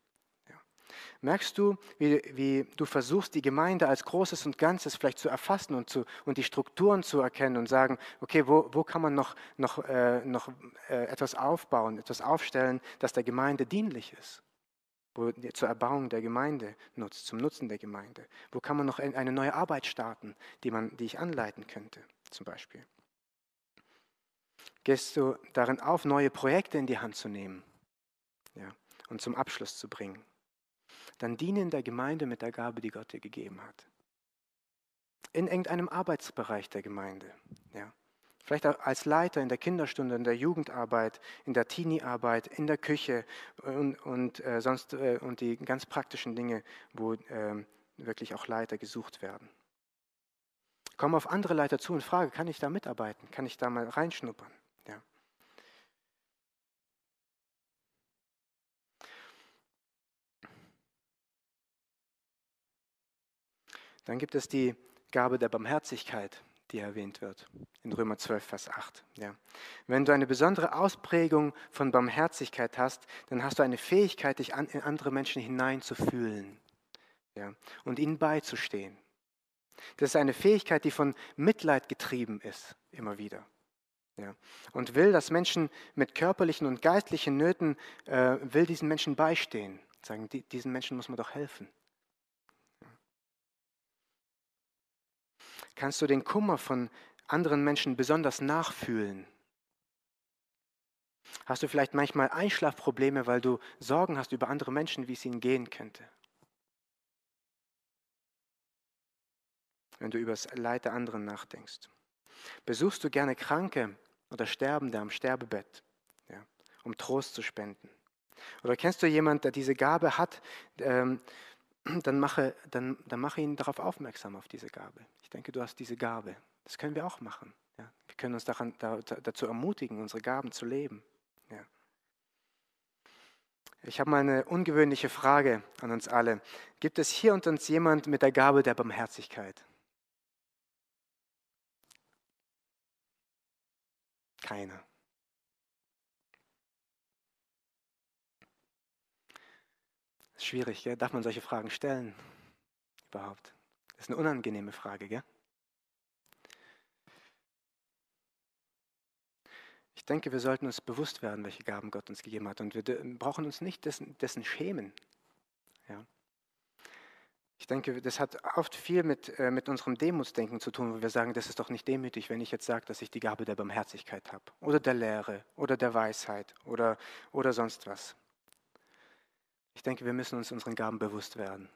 [SPEAKER 1] Merkst du, wie, wie, du versuchst, die Gemeinde als Großes und Ganzes vielleicht zu erfassen und, zu, und die Strukturen zu erkennen und sagen, okay, wo, wo kann man noch, noch, äh, noch äh, etwas aufbauen, etwas aufstellen, das der Gemeinde dienlich ist? Wo, zur Erbauung der Gemeinde nutzt, zum Nutzen der Gemeinde. Wo kann man noch eine neue Arbeit starten, die, man, die ich anleiten könnte, zum Beispiel? Gehst du darin auf, neue Projekte in die Hand zu nehmen ja, und zum Abschluss zu bringen? dann diene in der Gemeinde mit der Gabe, die Gott dir gegeben hat. In irgendeinem Arbeitsbereich der Gemeinde. Ja. Vielleicht auch als Leiter in der Kinderstunde, in der Jugendarbeit, in der Teenie-Arbeit, in der Küche und, und äh, sonst äh, und die ganz praktischen Dinge, wo äh, wirklich auch Leiter gesucht werden. Komm auf andere Leiter zu und frage, kann ich da mitarbeiten? Kann ich da mal reinschnuppern? Dann gibt es die Gabe der Barmherzigkeit, die erwähnt wird in Römer 12, Vers 8. Ja. Wenn du eine besondere Ausprägung von Barmherzigkeit hast, dann hast du eine Fähigkeit, dich an, in andere Menschen hineinzufühlen ja, und ihnen beizustehen. Das ist eine Fähigkeit, die von Mitleid getrieben ist, immer wieder. Ja, und will, dass Menschen mit körperlichen und geistlichen Nöten, äh, will diesen Menschen beistehen. Sagen, die, diesen Menschen muss man doch helfen. Kannst du den Kummer von anderen Menschen besonders nachfühlen? Hast du vielleicht manchmal Einschlafprobleme, weil du Sorgen hast über andere Menschen, wie es ihnen gehen könnte? Wenn du über das Leid der anderen nachdenkst. Besuchst du gerne Kranke oder Sterbende am Sterbebett, ja, um Trost zu spenden? Oder kennst du jemanden, der diese Gabe hat, ähm, dann mache, dann, dann mache ihn darauf aufmerksam, auf diese Gabe. Ich denke, du hast diese Gabe. Das können wir auch machen. Ja. Wir können uns daran, da, dazu ermutigen, unsere Gaben zu leben. Ja. Ich habe mal eine ungewöhnliche Frage an uns alle. Gibt es hier unter uns jemand mit der Gabe der Barmherzigkeit? Keiner. Schwierig, gell? darf man solche Fragen stellen? Überhaupt. Das ist eine unangenehme Frage, gell? Ich denke, wir sollten uns bewusst werden, welche Gaben Gott uns gegeben hat. Und wir brauchen uns nicht dessen, dessen schämen. Ja. Ich denke, das hat oft viel mit, äh, mit unserem Demutsdenken zu tun, wo wir sagen, das ist doch nicht demütig, wenn ich jetzt sage, dass ich die Gabe der Barmherzigkeit habe oder der Lehre oder der Weisheit oder, oder sonst was. Ich denke, wir müssen uns unseren Gaben bewusst werden.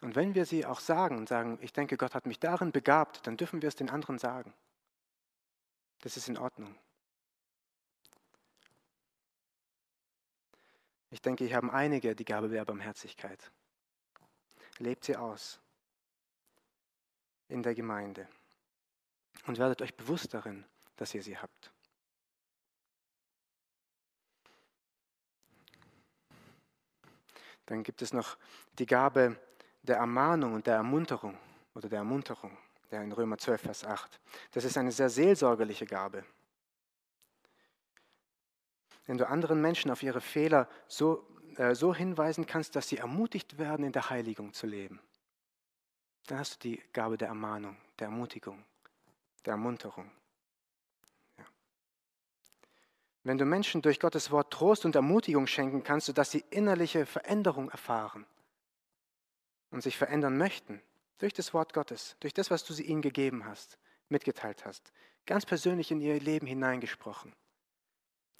[SPEAKER 1] Und wenn wir sie auch sagen und sagen, ich denke, Gott hat mich darin begabt, dann dürfen wir es den anderen sagen. Das ist in Ordnung. Ich denke, hier haben einige die Gabe der Barmherzigkeit. Lebt sie aus in der Gemeinde und werdet euch bewusst darin, dass ihr sie habt. Dann gibt es noch die Gabe der Ermahnung und der Ermunterung oder der Ermunterung, der in Römer 12, Vers 8. Das ist eine sehr seelsorgerliche Gabe. Wenn du anderen Menschen auf ihre Fehler so, äh, so hinweisen kannst, dass sie ermutigt werden, in der Heiligung zu leben, dann hast du die Gabe der Ermahnung, der Ermutigung, der Ermunterung. Wenn du Menschen durch Gottes Wort Trost und Ermutigung schenken kannst, sodass sie innerliche Veränderung erfahren und sich verändern möchten, durch das Wort Gottes, durch das, was du ihnen gegeben hast, mitgeteilt hast, ganz persönlich in ihr Leben hineingesprochen,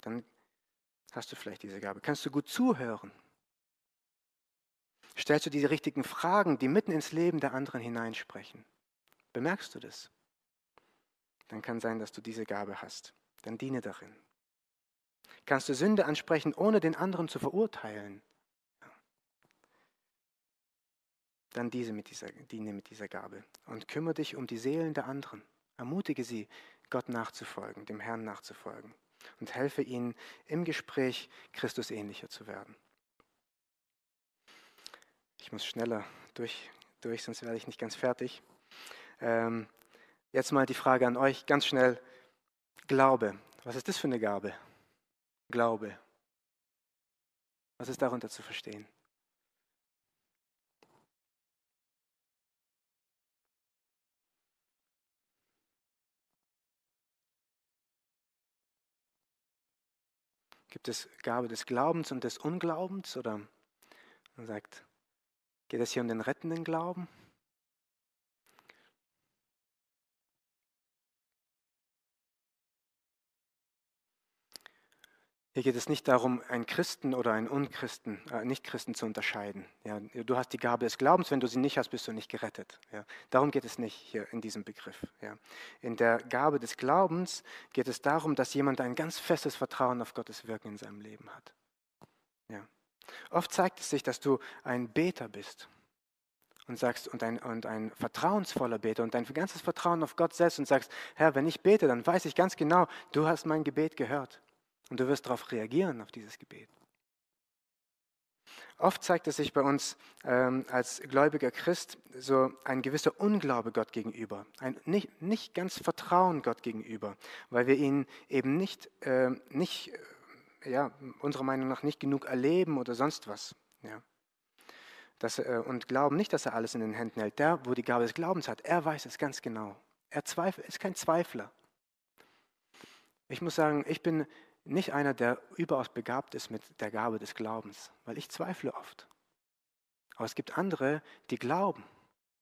[SPEAKER 1] dann Hast du vielleicht diese Gabe? Kannst du gut zuhören? Stellst du die richtigen Fragen, die mitten ins Leben der anderen hineinsprechen? Bemerkst du das? Dann kann sein, dass du diese Gabe hast. Dann diene darin. Kannst du Sünde ansprechen, ohne den anderen zu verurteilen? Dann diese mit dieser, diene mit dieser Gabe und kümmere dich um die Seelen der anderen. Ermutige sie, Gott nachzufolgen, dem Herrn nachzufolgen und helfe ihnen im Gespräch Christus ähnlicher zu werden. Ich muss schneller durch, durch sonst werde ich nicht ganz fertig. Ähm, jetzt mal die Frage an euch, ganz schnell. Glaube, was ist das für eine Gabe? Glaube. Was ist darunter zu verstehen? Gibt es Gabe des Glaubens und des Unglaubens? Oder man sagt, geht es hier um den rettenden Glauben? Hier geht es nicht darum, einen Christen oder einen Unchristen, äh, Nichtchristen zu unterscheiden. Ja, du hast die Gabe des Glaubens, wenn du sie nicht hast, bist du nicht gerettet. Ja, darum geht es nicht hier in diesem Begriff. Ja. In der Gabe des Glaubens geht es darum, dass jemand ein ganz festes Vertrauen auf Gottes Wirken in seinem Leben hat. Ja. Oft zeigt es sich, dass du ein Beter bist und sagst und ein, und ein vertrauensvoller Beter und dein ganzes Vertrauen auf Gott setzt und sagst, Herr, wenn ich bete, dann weiß ich ganz genau, du hast mein Gebet gehört. Und du wirst darauf reagieren, auf dieses Gebet. Oft zeigt es sich bei uns ähm, als gläubiger Christ so ein gewisser Unglaube Gott gegenüber, ein nicht, nicht ganz Vertrauen Gott gegenüber, weil wir ihn eben nicht, äh, nicht ja, unserer Meinung nach nicht genug erleben oder sonst was. Ja. Das, äh, und glauben nicht, dass er alles in den Händen hält. Der, wo die Gabe des Glaubens hat, er weiß es ganz genau. Er zweifelt, ist kein Zweifler. Ich muss sagen, ich bin nicht einer, der überaus begabt ist mit der Gabe des Glaubens, weil ich zweifle oft. Aber es gibt andere, die glauben,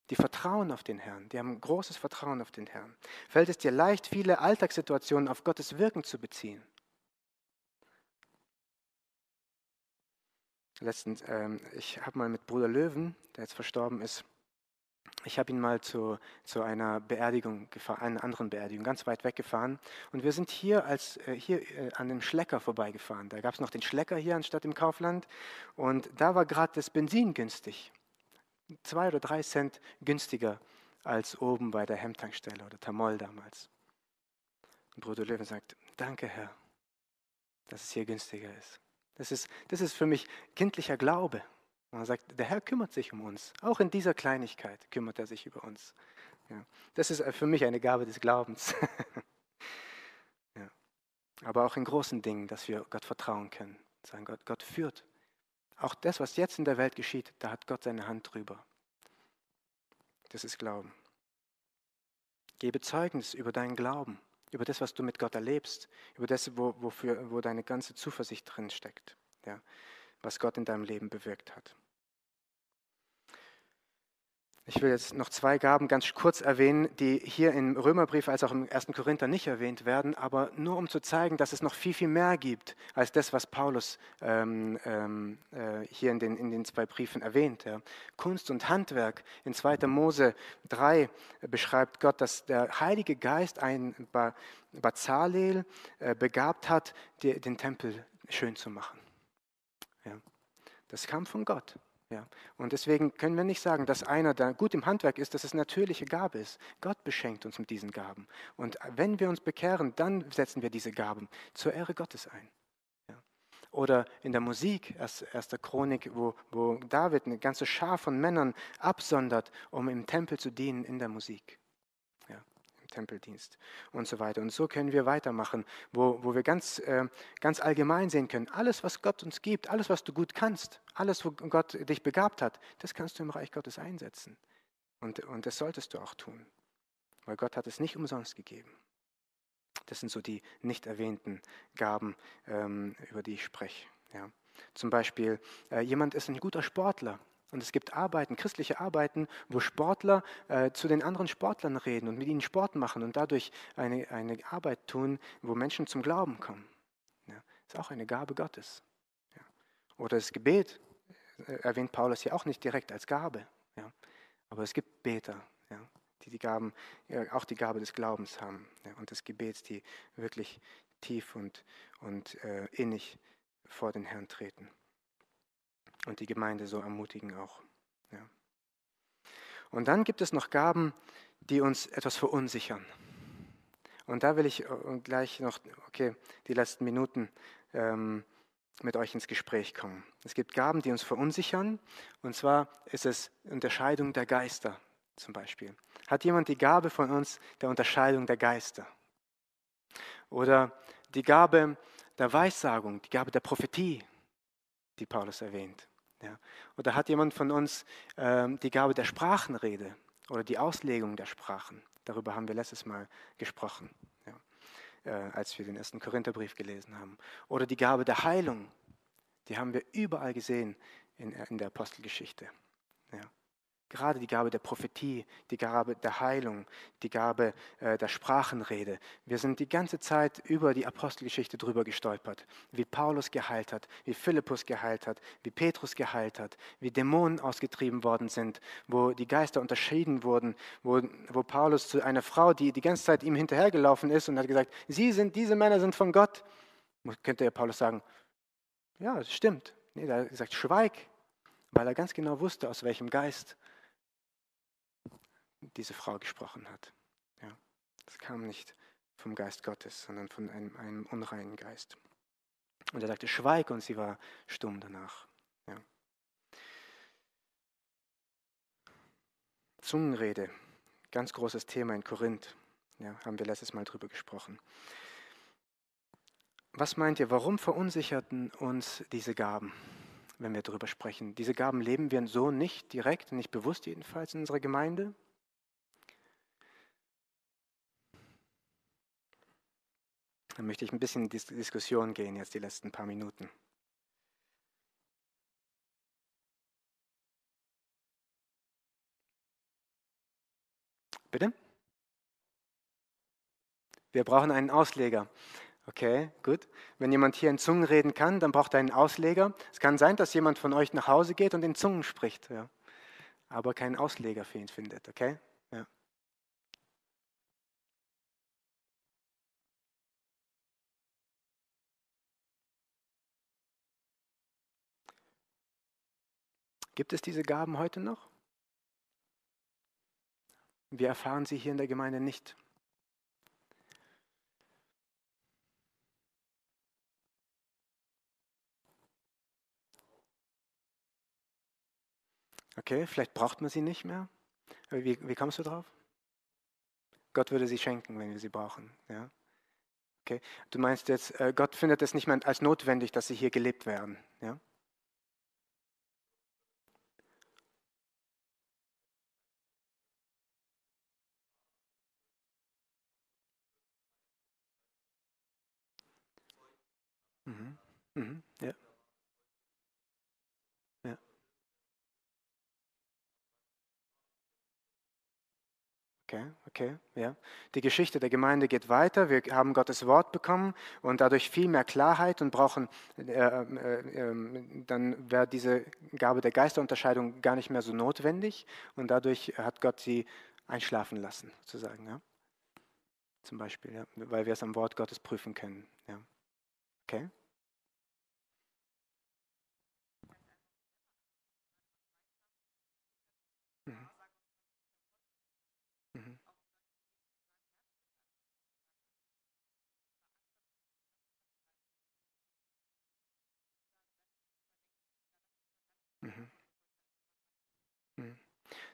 [SPEAKER 1] die vertrauen auf den Herrn, die haben großes Vertrauen auf den Herrn. Fällt es dir leicht, viele Alltagssituationen auf Gottes Wirken zu beziehen? Letztens, ähm, ich habe mal mit Bruder Löwen, der jetzt verstorben ist, ich habe ihn mal zu, zu einer Beerdigung gefahren, einer anderen Beerdigung, ganz weit weggefahren. Und wir sind hier, als, äh, hier äh, an dem Schlecker vorbeigefahren. Da gab es noch den Schlecker hier anstatt im Kaufland. Und da war gerade das Benzin günstig. Zwei oder drei Cent günstiger als oben bei der Hemdtankstelle oder Tamol damals. Und Bruder Löwen sagt, danke Herr, dass es hier günstiger ist. Das ist, das ist für mich kindlicher Glaube. Man sagt, der Herr kümmert sich um uns. Auch in dieser Kleinigkeit kümmert er sich über uns. Ja. Das ist für mich eine Gabe des Glaubens. [laughs] ja. Aber auch in großen Dingen, dass wir Gott vertrauen können. Sagen, Gott, Gott führt. Auch das, was jetzt in der Welt geschieht, da hat Gott seine Hand drüber. Das ist Glauben. Gebe Zeugnis über deinen Glauben. über das, was du mit Gott erlebst, über das, wo, wofür, wo deine ganze Zuversicht drin steckt, ja, was Gott in deinem Leben bewirkt hat. Ich will jetzt noch zwei Gaben ganz kurz erwähnen, die hier im Römerbrief als auch im 1. Korinther nicht erwähnt werden, aber nur um zu zeigen, dass es noch viel, viel mehr gibt als das, was Paulus ähm, ähm, äh, hier in den, in den zwei Briefen erwähnt. Ja. Kunst und Handwerk. In 2. Mose 3 beschreibt Gott, dass der Heilige Geist ein Bazalel äh, begabt hat, den Tempel schön zu machen. Das kam von Gott. Ja. Und deswegen können wir nicht sagen, dass einer, der gut im Handwerk ist, dass es natürliche Gabe ist. Gott beschenkt uns mit diesen Gaben. Und wenn wir uns bekehren, dann setzen wir diese Gaben zur Ehre Gottes ein. Ja. Oder in der Musik, erster Chronik, wo, wo David eine ganze Schar von Männern absondert, um im Tempel zu dienen in der Musik. Tempeldienst und so weiter. Und so können wir weitermachen, wo, wo wir ganz, äh, ganz allgemein sehen können, alles, was Gott uns gibt, alles, was du gut kannst, alles, wo Gott dich begabt hat, das kannst du im Reich Gottes einsetzen. Und, und das solltest du auch tun, weil Gott hat es nicht umsonst gegeben. Das sind so die nicht erwähnten Gaben, ähm, über die ich spreche. Ja. Zum Beispiel, äh, jemand ist ein guter Sportler und es gibt Arbeiten, christliche Arbeiten, wo Sportler äh, zu den anderen Sportlern reden und mit ihnen Sport machen und dadurch eine, eine Arbeit tun, wo Menschen zum Glauben kommen. Ja, ist auch eine Gabe Gottes. Ja. Oder das Gebet äh, erwähnt Paulus ja auch nicht direkt als Gabe. Ja. Aber es gibt Beter, ja, die die Gaben, auch die Gabe des Glaubens haben und des Gebets, die wirklich tief und, und äh, innig vor den Herrn treten und die Gemeinde so ermutigen auch. Ja. Und dann gibt es noch Gaben, die uns etwas verunsichern. Und da will ich äh, gleich noch, okay, die letzten Minuten ähm, mit euch ins Gespräch kommen. Es gibt Gaben, die uns verunsichern, und zwar ist es Unterscheidung der Geister zum Beispiel. Hat jemand die Gabe von uns der Unterscheidung der Geister? Oder die Gabe der Weissagung, die Gabe der Prophetie, die Paulus erwähnt? Ja. Oder hat jemand von uns ähm, die Gabe der Sprachenrede oder die Auslegung der Sprachen? Darüber haben wir letztes Mal gesprochen, ja, äh, als wir den ersten Korintherbrief gelesen haben. Oder die Gabe der Heilung, die haben wir überall gesehen in, in der Apostelgeschichte. Gerade die Gabe der Prophetie, die Gabe der Heilung, die Gabe äh, der Sprachenrede. Wir sind die ganze Zeit über die Apostelgeschichte drüber gestolpert. Wie Paulus geheilt hat, wie Philippus geheilt hat, wie Petrus geheilt hat, wie Dämonen ausgetrieben worden sind, wo die Geister unterschieden wurden, wo, wo Paulus zu einer Frau, die die ganze Zeit ihm hinterhergelaufen ist und hat gesagt, Sie sind, diese Männer sind von Gott. Könnte ja Paulus sagen, ja, das stimmt. Nee, er hat gesagt, schweig, weil er ganz genau wusste, aus welchem Geist diese Frau gesprochen hat. Ja, das kam nicht vom Geist Gottes, sondern von einem, einem unreinen Geist. Und er sagte, schweig, und sie war stumm danach. Ja. Zungenrede, ganz großes Thema in Korinth. Ja, haben wir letztes Mal drüber gesprochen. Was meint ihr, warum verunsicherten uns diese Gaben, wenn wir darüber sprechen? Diese Gaben leben wir so nicht direkt, nicht bewusst jedenfalls in unserer Gemeinde. Dann möchte ich ein bisschen in die Diskussion gehen, jetzt die letzten paar Minuten. Bitte? Wir brauchen einen Ausleger. Okay, gut. Wenn jemand hier in Zungen reden kann, dann braucht er einen Ausleger. Es kann sein, dass jemand von euch nach Hause geht und in Zungen spricht, ja. aber keinen Ausleger für ihn findet. Okay? Gibt es diese Gaben heute noch? Wir erfahren sie hier in der Gemeinde nicht. Okay, vielleicht braucht man sie nicht mehr. Wie, wie kommst du drauf? Gott würde sie schenken, wenn wir sie brauchen. Ja? Okay. Du meinst jetzt, äh, Gott findet es nicht mehr als notwendig, dass sie hier gelebt werden. Ja? Mhm. Ja. Ja. Okay, okay, ja. Die Geschichte der Gemeinde geht weiter. Wir haben Gottes Wort bekommen und dadurch viel mehr Klarheit und brauchen, äh, äh, äh, dann wäre diese Gabe der Geisterunterscheidung gar nicht mehr so notwendig und dadurch hat Gott sie einschlafen lassen, sozusagen. Ja. Zum Beispiel, ja, weil wir es am Wort Gottes prüfen können. Ja. Okay.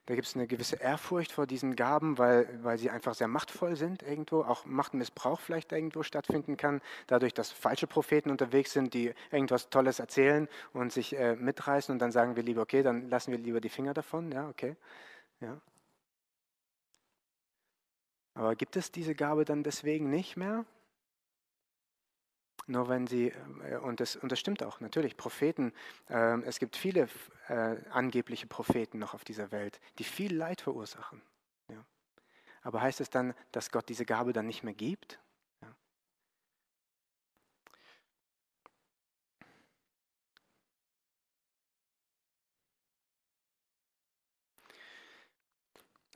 [SPEAKER 1] Da gibt es eine gewisse Ehrfurcht vor diesen Gaben, weil, weil sie einfach sehr machtvoll sind irgendwo, auch Machtmissbrauch vielleicht irgendwo stattfinden kann, dadurch, dass falsche Propheten unterwegs sind, die irgendwas Tolles erzählen und sich äh, mitreißen und dann sagen wir lieber, okay, dann lassen wir lieber die Finger davon, ja, okay, ja. Aber gibt es diese Gabe dann deswegen nicht mehr? Nur wenn sie, äh, und das, und das stimmt auch, natürlich, Propheten, äh, es gibt viele äh, angebliche Propheten noch auf dieser Welt, die viel Leid verursachen. Ja. Aber heißt es dann, dass Gott diese Gabe dann nicht mehr gibt? Ja.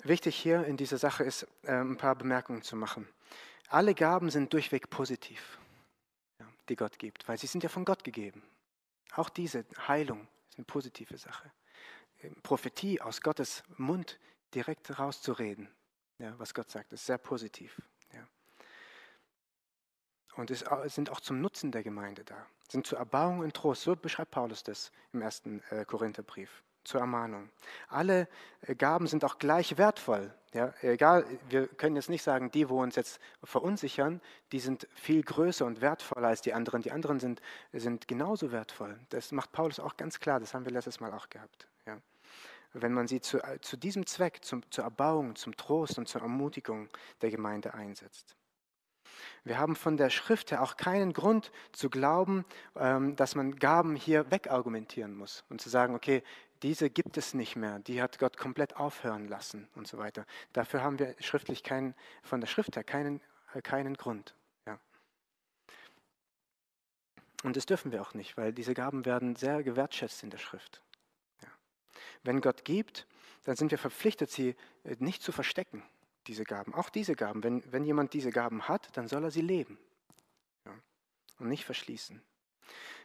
[SPEAKER 1] Wichtig hier in dieser Sache ist, äh, ein paar Bemerkungen zu machen. Alle Gaben sind durchweg positiv die Gott gibt, weil sie sind ja von Gott gegeben. Auch diese Heilung ist eine positive Sache. Ähm, Prophetie aus Gottes Mund direkt rauszureden, ja, was Gott sagt, ist sehr positiv. Ja. Und es sind auch zum Nutzen der Gemeinde da, sind zur Erbauung und Trost. So beschreibt Paulus das im ersten äh, Korintherbrief zur Ermahnung. Alle äh, Gaben sind auch gleich wertvoll. Ja, egal, wir können jetzt nicht sagen, die, wo uns jetzt verunsichern, die sind viel größer und wertvoller als die anderen. Die anderen sind, sind genauso wertvoll. Das macht Paulus auch ganz klar. Das haben wir letztes Mal auch gehabt. Ja. Wenn man sie zu, zu diesem Zweck, zum, zur Erbauung, zum Trost und zur Ermutigung der Gemeinde einsetzt. Wir haben von der Schrift her auch keinen Grund zu glauben, ähm, dass man Gaben hier wegargumentieren muss und zu sagen, okay, diese gibt es nicht mehr, die hat Gott komplett aufhören lassen und so weiter. Dafür haben wir schriftlich keinen, von der Schrift her keinen, äh, keinen Grund. Ja. Und das dürfen wir auch nicht, weil diese Gaben werden sehr gewertschätzt in der Schrift. Ja. Wenn Gott gibt, dann sind wir verpflichtet, sie äh, nicht zu verstecken, diese Gaben. Auch diese Gaben. Wenn, wenn jemand diese Gaben hat, dann soll er sie leben ja. und nicht verschließen.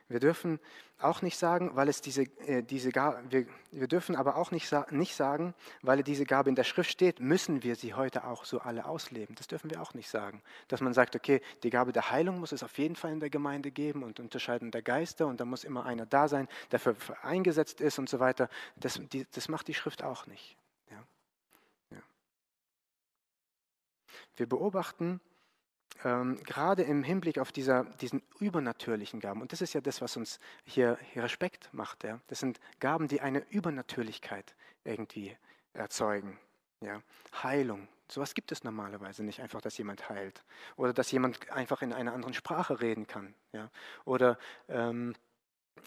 [SPEAKER 1] Wir dürfen auch nicht sagen, weil es diese, äh, diese Gabe, wir, wir dürfen aber auch nicht, nicht sagen, weil diese Gabe in der Schrift steht, müssen wir sie heute auch so alle ausleben. Das dürfen wir auch nicht sagen. Dass man sagt, okay, die Gabe der Heilung muss es auf jeden Fall in der Gemeinde geben und Unterscheiden der Geister und da muss immer einer da sein, der für eingesetzt ist und so weiter. Das, die, das macht die Schrift auch nicht. Ja. Ja. Wir beobachten, ähm, gerade im Hinblick auf dieser, diesen übernatürlichen Gaben, und das ist ja das, was uns hier, hier Respekt macht, ja? das sind Gaben, die eine Übernatürlichkeit irgendwie erzeugen. Ja? Heilung, sowas gibt es normalerweise nicht, einfach, dass jemand heilt. Oder dass jemand einfach in einer anderen Sprache reden kann. Ja? Oder ähm,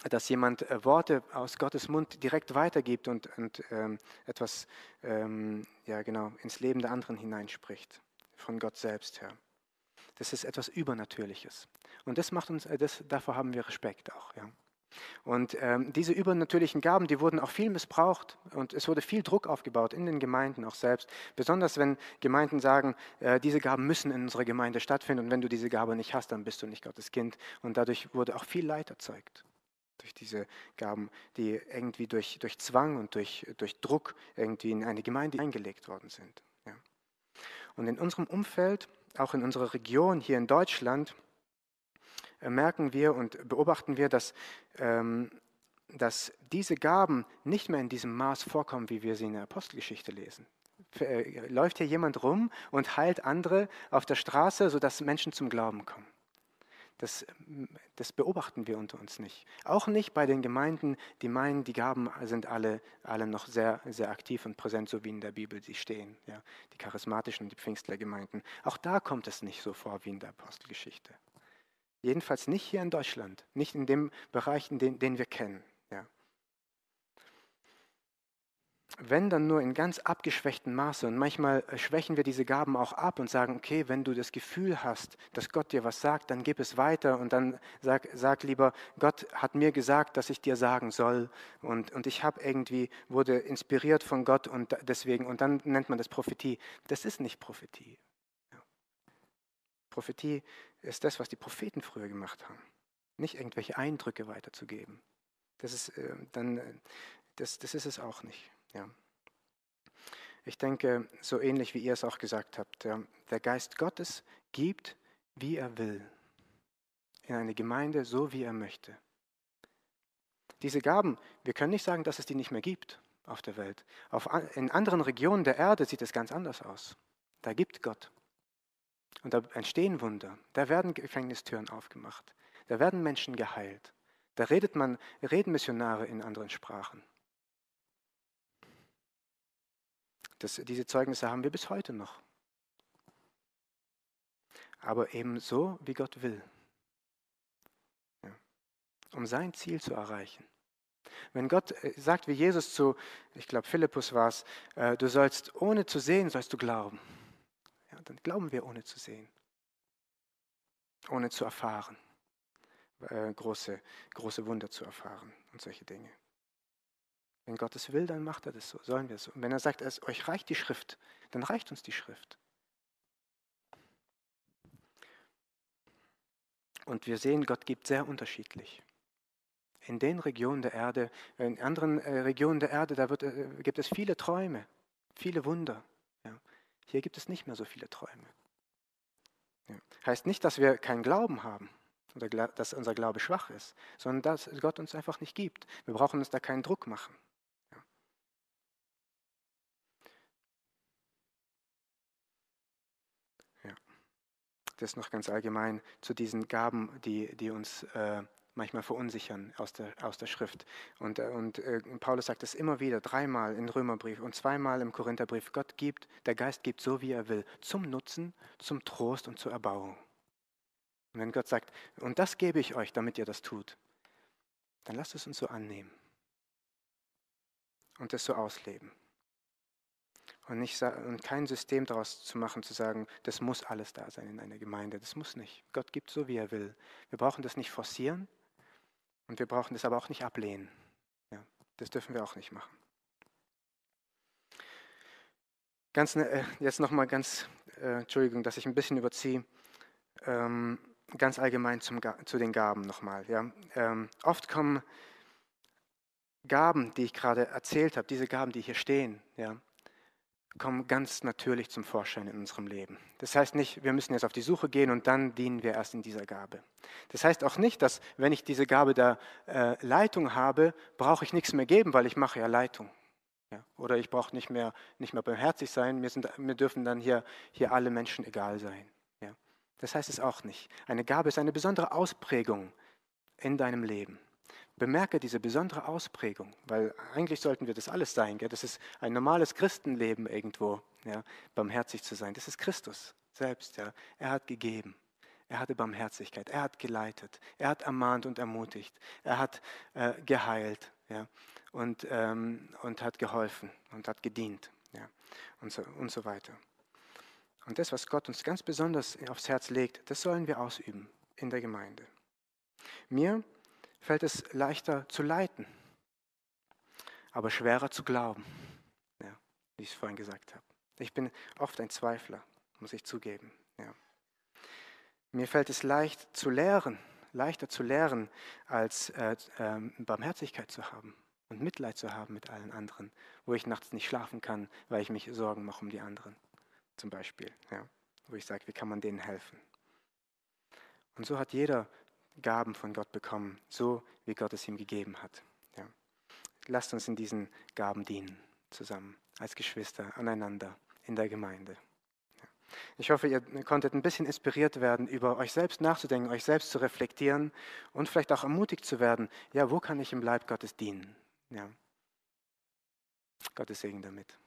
[SPEAKER 1] dass jemand äh, Worte aus Gottes Mund direkt weitergibt und, und ähm, etwas ähm, ja, genau, ins Leben der anderen hineinspricht, von Gott selbst her. Das ist etwas Übernatürliches. Und das macht uns, äh, das, davor haben wir Respekt auch. Ja. Und ähm, diese übernatürlichen Gaben, die wurden auch viel missbraucht und es wurde viel Druck aufgebaut in den Gemeinden auch selbst. Besonders wenn Gemeinden sagen, äh, diese Gaben müssen in unserer Gemeinde stattfinden und wenn du diese Gabe nicht hast, dann bist du nicht Gottes Kind. Und dadurch wurde auch viel Leid erzeugt durch diese Gaben, die irgendwie durch, durch Zwang und durch, durch Druck irgendwie in eine Gemeinde eingelegt worden sind. Ja. Und in unserem Umfeld auch in unserer Region hier in Deutschland äh, merken wir und beobachten wir, dass, ähm, dass diese Gaben nicht mehr in diesem Maß vorkommen, wie wir sie in der Apostelgeschichte lesen. Äh, läuft hier jemand rum und heilt andere auf der Straße, sodass Menschen zum Glauben kommen. Das, das, beobachten wir unter uns nicht. Auch nicht bei den Gemeinden, die meinen, die Gaben sind alle, alle noch sehr, sehr aktiv und präsent, so wie in der Bibel sie stehen. Ja, die charismatischen die Pfingstlergemeinden. Auch da kommt es nicht so vor wie in der Apostelgeschichte. Jedenfalls nicht hier in Deutschland, nicht in dem Bereich, den, den wir kennen. Ja. Wenn dann nur in ganz abgeschwächtem Maße. Und manchmal äh, schwächen wir diese Gaben auch ab und sagen, okay, wenn du das Gefühl hast, dass Gott dir was sagt, dann gib es weiter und dann sag, sag lieber, Gott hat mir gesagt, dass ich dir sagen soll. Und, und ich habe irgendwie, wurde inspiriert von Gott und deswegen, und dann nennt man das Prophetie. Das ist nicht Prophetie. Prophetie ist das, was die Propheten früher gemacht haben. Nicht irgendwelche Eindrücke weiterzugeben. Das ist, äh, dann, äh, das, das ist es auch nicht. Ja. Ich denke, so ähnlich wie ihr es auch gesagt habt, der Geist Gottes gibt, wie er will, in eine Gemeinde so, wie er möchte. Diese Gaben, wir können nicht sagen, dass es die nicht mehr gibt auf der Welt. Auf, in anderen Regionen der Erde sieht es ganz anders aus. Da gibt Gott. Und da entstehen Wunder. Da werden Gefängnistüren aufgemacht. Da werden Menschen geheilt. Da redet man, reden Missionare in anderen Sprachen. Das, diese Zeugnisse haben wir bis heute noch. Aber eben so, wie Gott will. Ja. Um sein Ziel zu erreichen. Wenn Gott äh, sagt, wie Jesus zu, ich glaube, Philippus war es, äh, du sollst ohne zu sehen, sollst du glauben. Ja, dann glauben wir ohne zu sehen. Ohne zu erfahren. Äh, große, große Wunder zu erfahren und solche Dinge. Wenn Gott es will, dann macht er das so, sollen wir es so. Und wenn er sagt, es, euch reicht die Schrift, dann reicht uns die Schrift. Und wir sehen, Gott gibt sehr unterschiedlich. In den Regionen der Erde, in anderen äh, Regionen der Erde, da wird, äh, gibt es viele Träume, viele Wunder. Ja. Hier gibt es nicht mehr so viele Träume. Ja. Heißt nicht, dass wir keinen Glauben haben oder dass unser Glaube schwach ist, sondern dass Gott uns einfach nicht gibt. Wir brauchen uns da keinen Druck machen. Das noch ganz allgemein zu diesen Gaben, die, die uns äh, manchmal verunsichern aus der, aus der Schrift. Und, äh, und äh, Paulus sagt es immer wieder, dreimal im Römerbrief und zweimal im Korintherbrief. Gott gibt, der Geist gibt so, wie er will, zum Nutzen, zum Trost und zur Erbauung. Und wenn Gott sagt, und das gebe ich euch, damit ihr das tut, dann lasst es uns so annehmen und es so ausleben und, nicht, und kein System daraus zu machen, zu sagen, das muss alles da sein in einer Gemeinde. Das muss nicht. Gott gibt so, wie er will. Wir brauchen das nicht forcieren und wir brauchen das aber auch nicht ablehnen. Ja, das dürfen wir auch nicht machen. Ganz, ne, äh, jetzt nochmal ganz, äh, Entschuldigung, dass ich ein bisschen überziehe, ähm, ganz allgemein zum, zu den Gaben nochmal. Ja. Ähm, oft kommen Gaben, die ich gerade erzählt habe, diese Gaben, die hier stehen, ja, kommen ganz natürlich zum Vorschein in unserem Leben. Das heißt nicht, wir müssen jetzt auf die Suche gehen und dann dienen wir erst in dieser Gabe. Das heißt auch nicht, dass wenn ich diese Gabe der äh, Leitung habe, brauche ich nichts mehr geben, weil ich mache ja Leitung. Ja? Oder ich brauche nicht mehr, nicht mehr barmherzig sein, mir, sind, mir dürfen dann hier, hier alle Menschen egal sein. Ja? Das heißt es auch nicht. Eine Gabe ist eine besondere Ausprägung in deinem Leben. Bemerke diese besondere Ausprägung, weil eigentlich sollten wir das alles sein. Gell? Das ist ein normales Christenleben irgendwo, ja? barmherzig zu sein. Das ist Christus selbst. Ja? Er hat gegeben. Er hatte Barmherzigkeit. Er hat geleitet. Er hat ermahnt und ermutigt. Er hat äh, geheilt ja? und, ähm, und hat geholfen und hat gedient ja? und, so, und so weiter. Und das, was Gott uns ganz besonders aufs Herz legt, das sollen wir ausüben in der Gemeinde. Mir fällt es leichter zu leiten, aber schwerer zu glauben, ja, wie ich es vorhin gesagt habe. Ich bin oft ein Zweifler, muss ich zugeben. Ja. Mir fällt es leicht zu lehren, leichter zu lehren, als äh, äh, Barmherzigkeit zu haben und Mitleid zu haben mit allen anderen, wo ich nachts nicht schlafen kann, weil ich mich Sorgen mache um die anderen, zum Beispiel. Ja, wo ich sage, wie kann man denen helfen? Und so hat jeder Gaben von Gott bekommen, so wie Gott es ihm gegeben hat. Ja. Lasst uns in diesen Gaben dienen, zusammen, als Geschwister, aneinander, in der Gemeinde. Ja. Ich hoffe, ihr konntet ein bisschen inspiriert werden, über euch selbst nachzudenken, euch selbst zu reflektieren und vielleicht auch ermutigt zu werden, ja, wo kann ich im Leib Gottes dienen? Ja. Gottes Segen damit.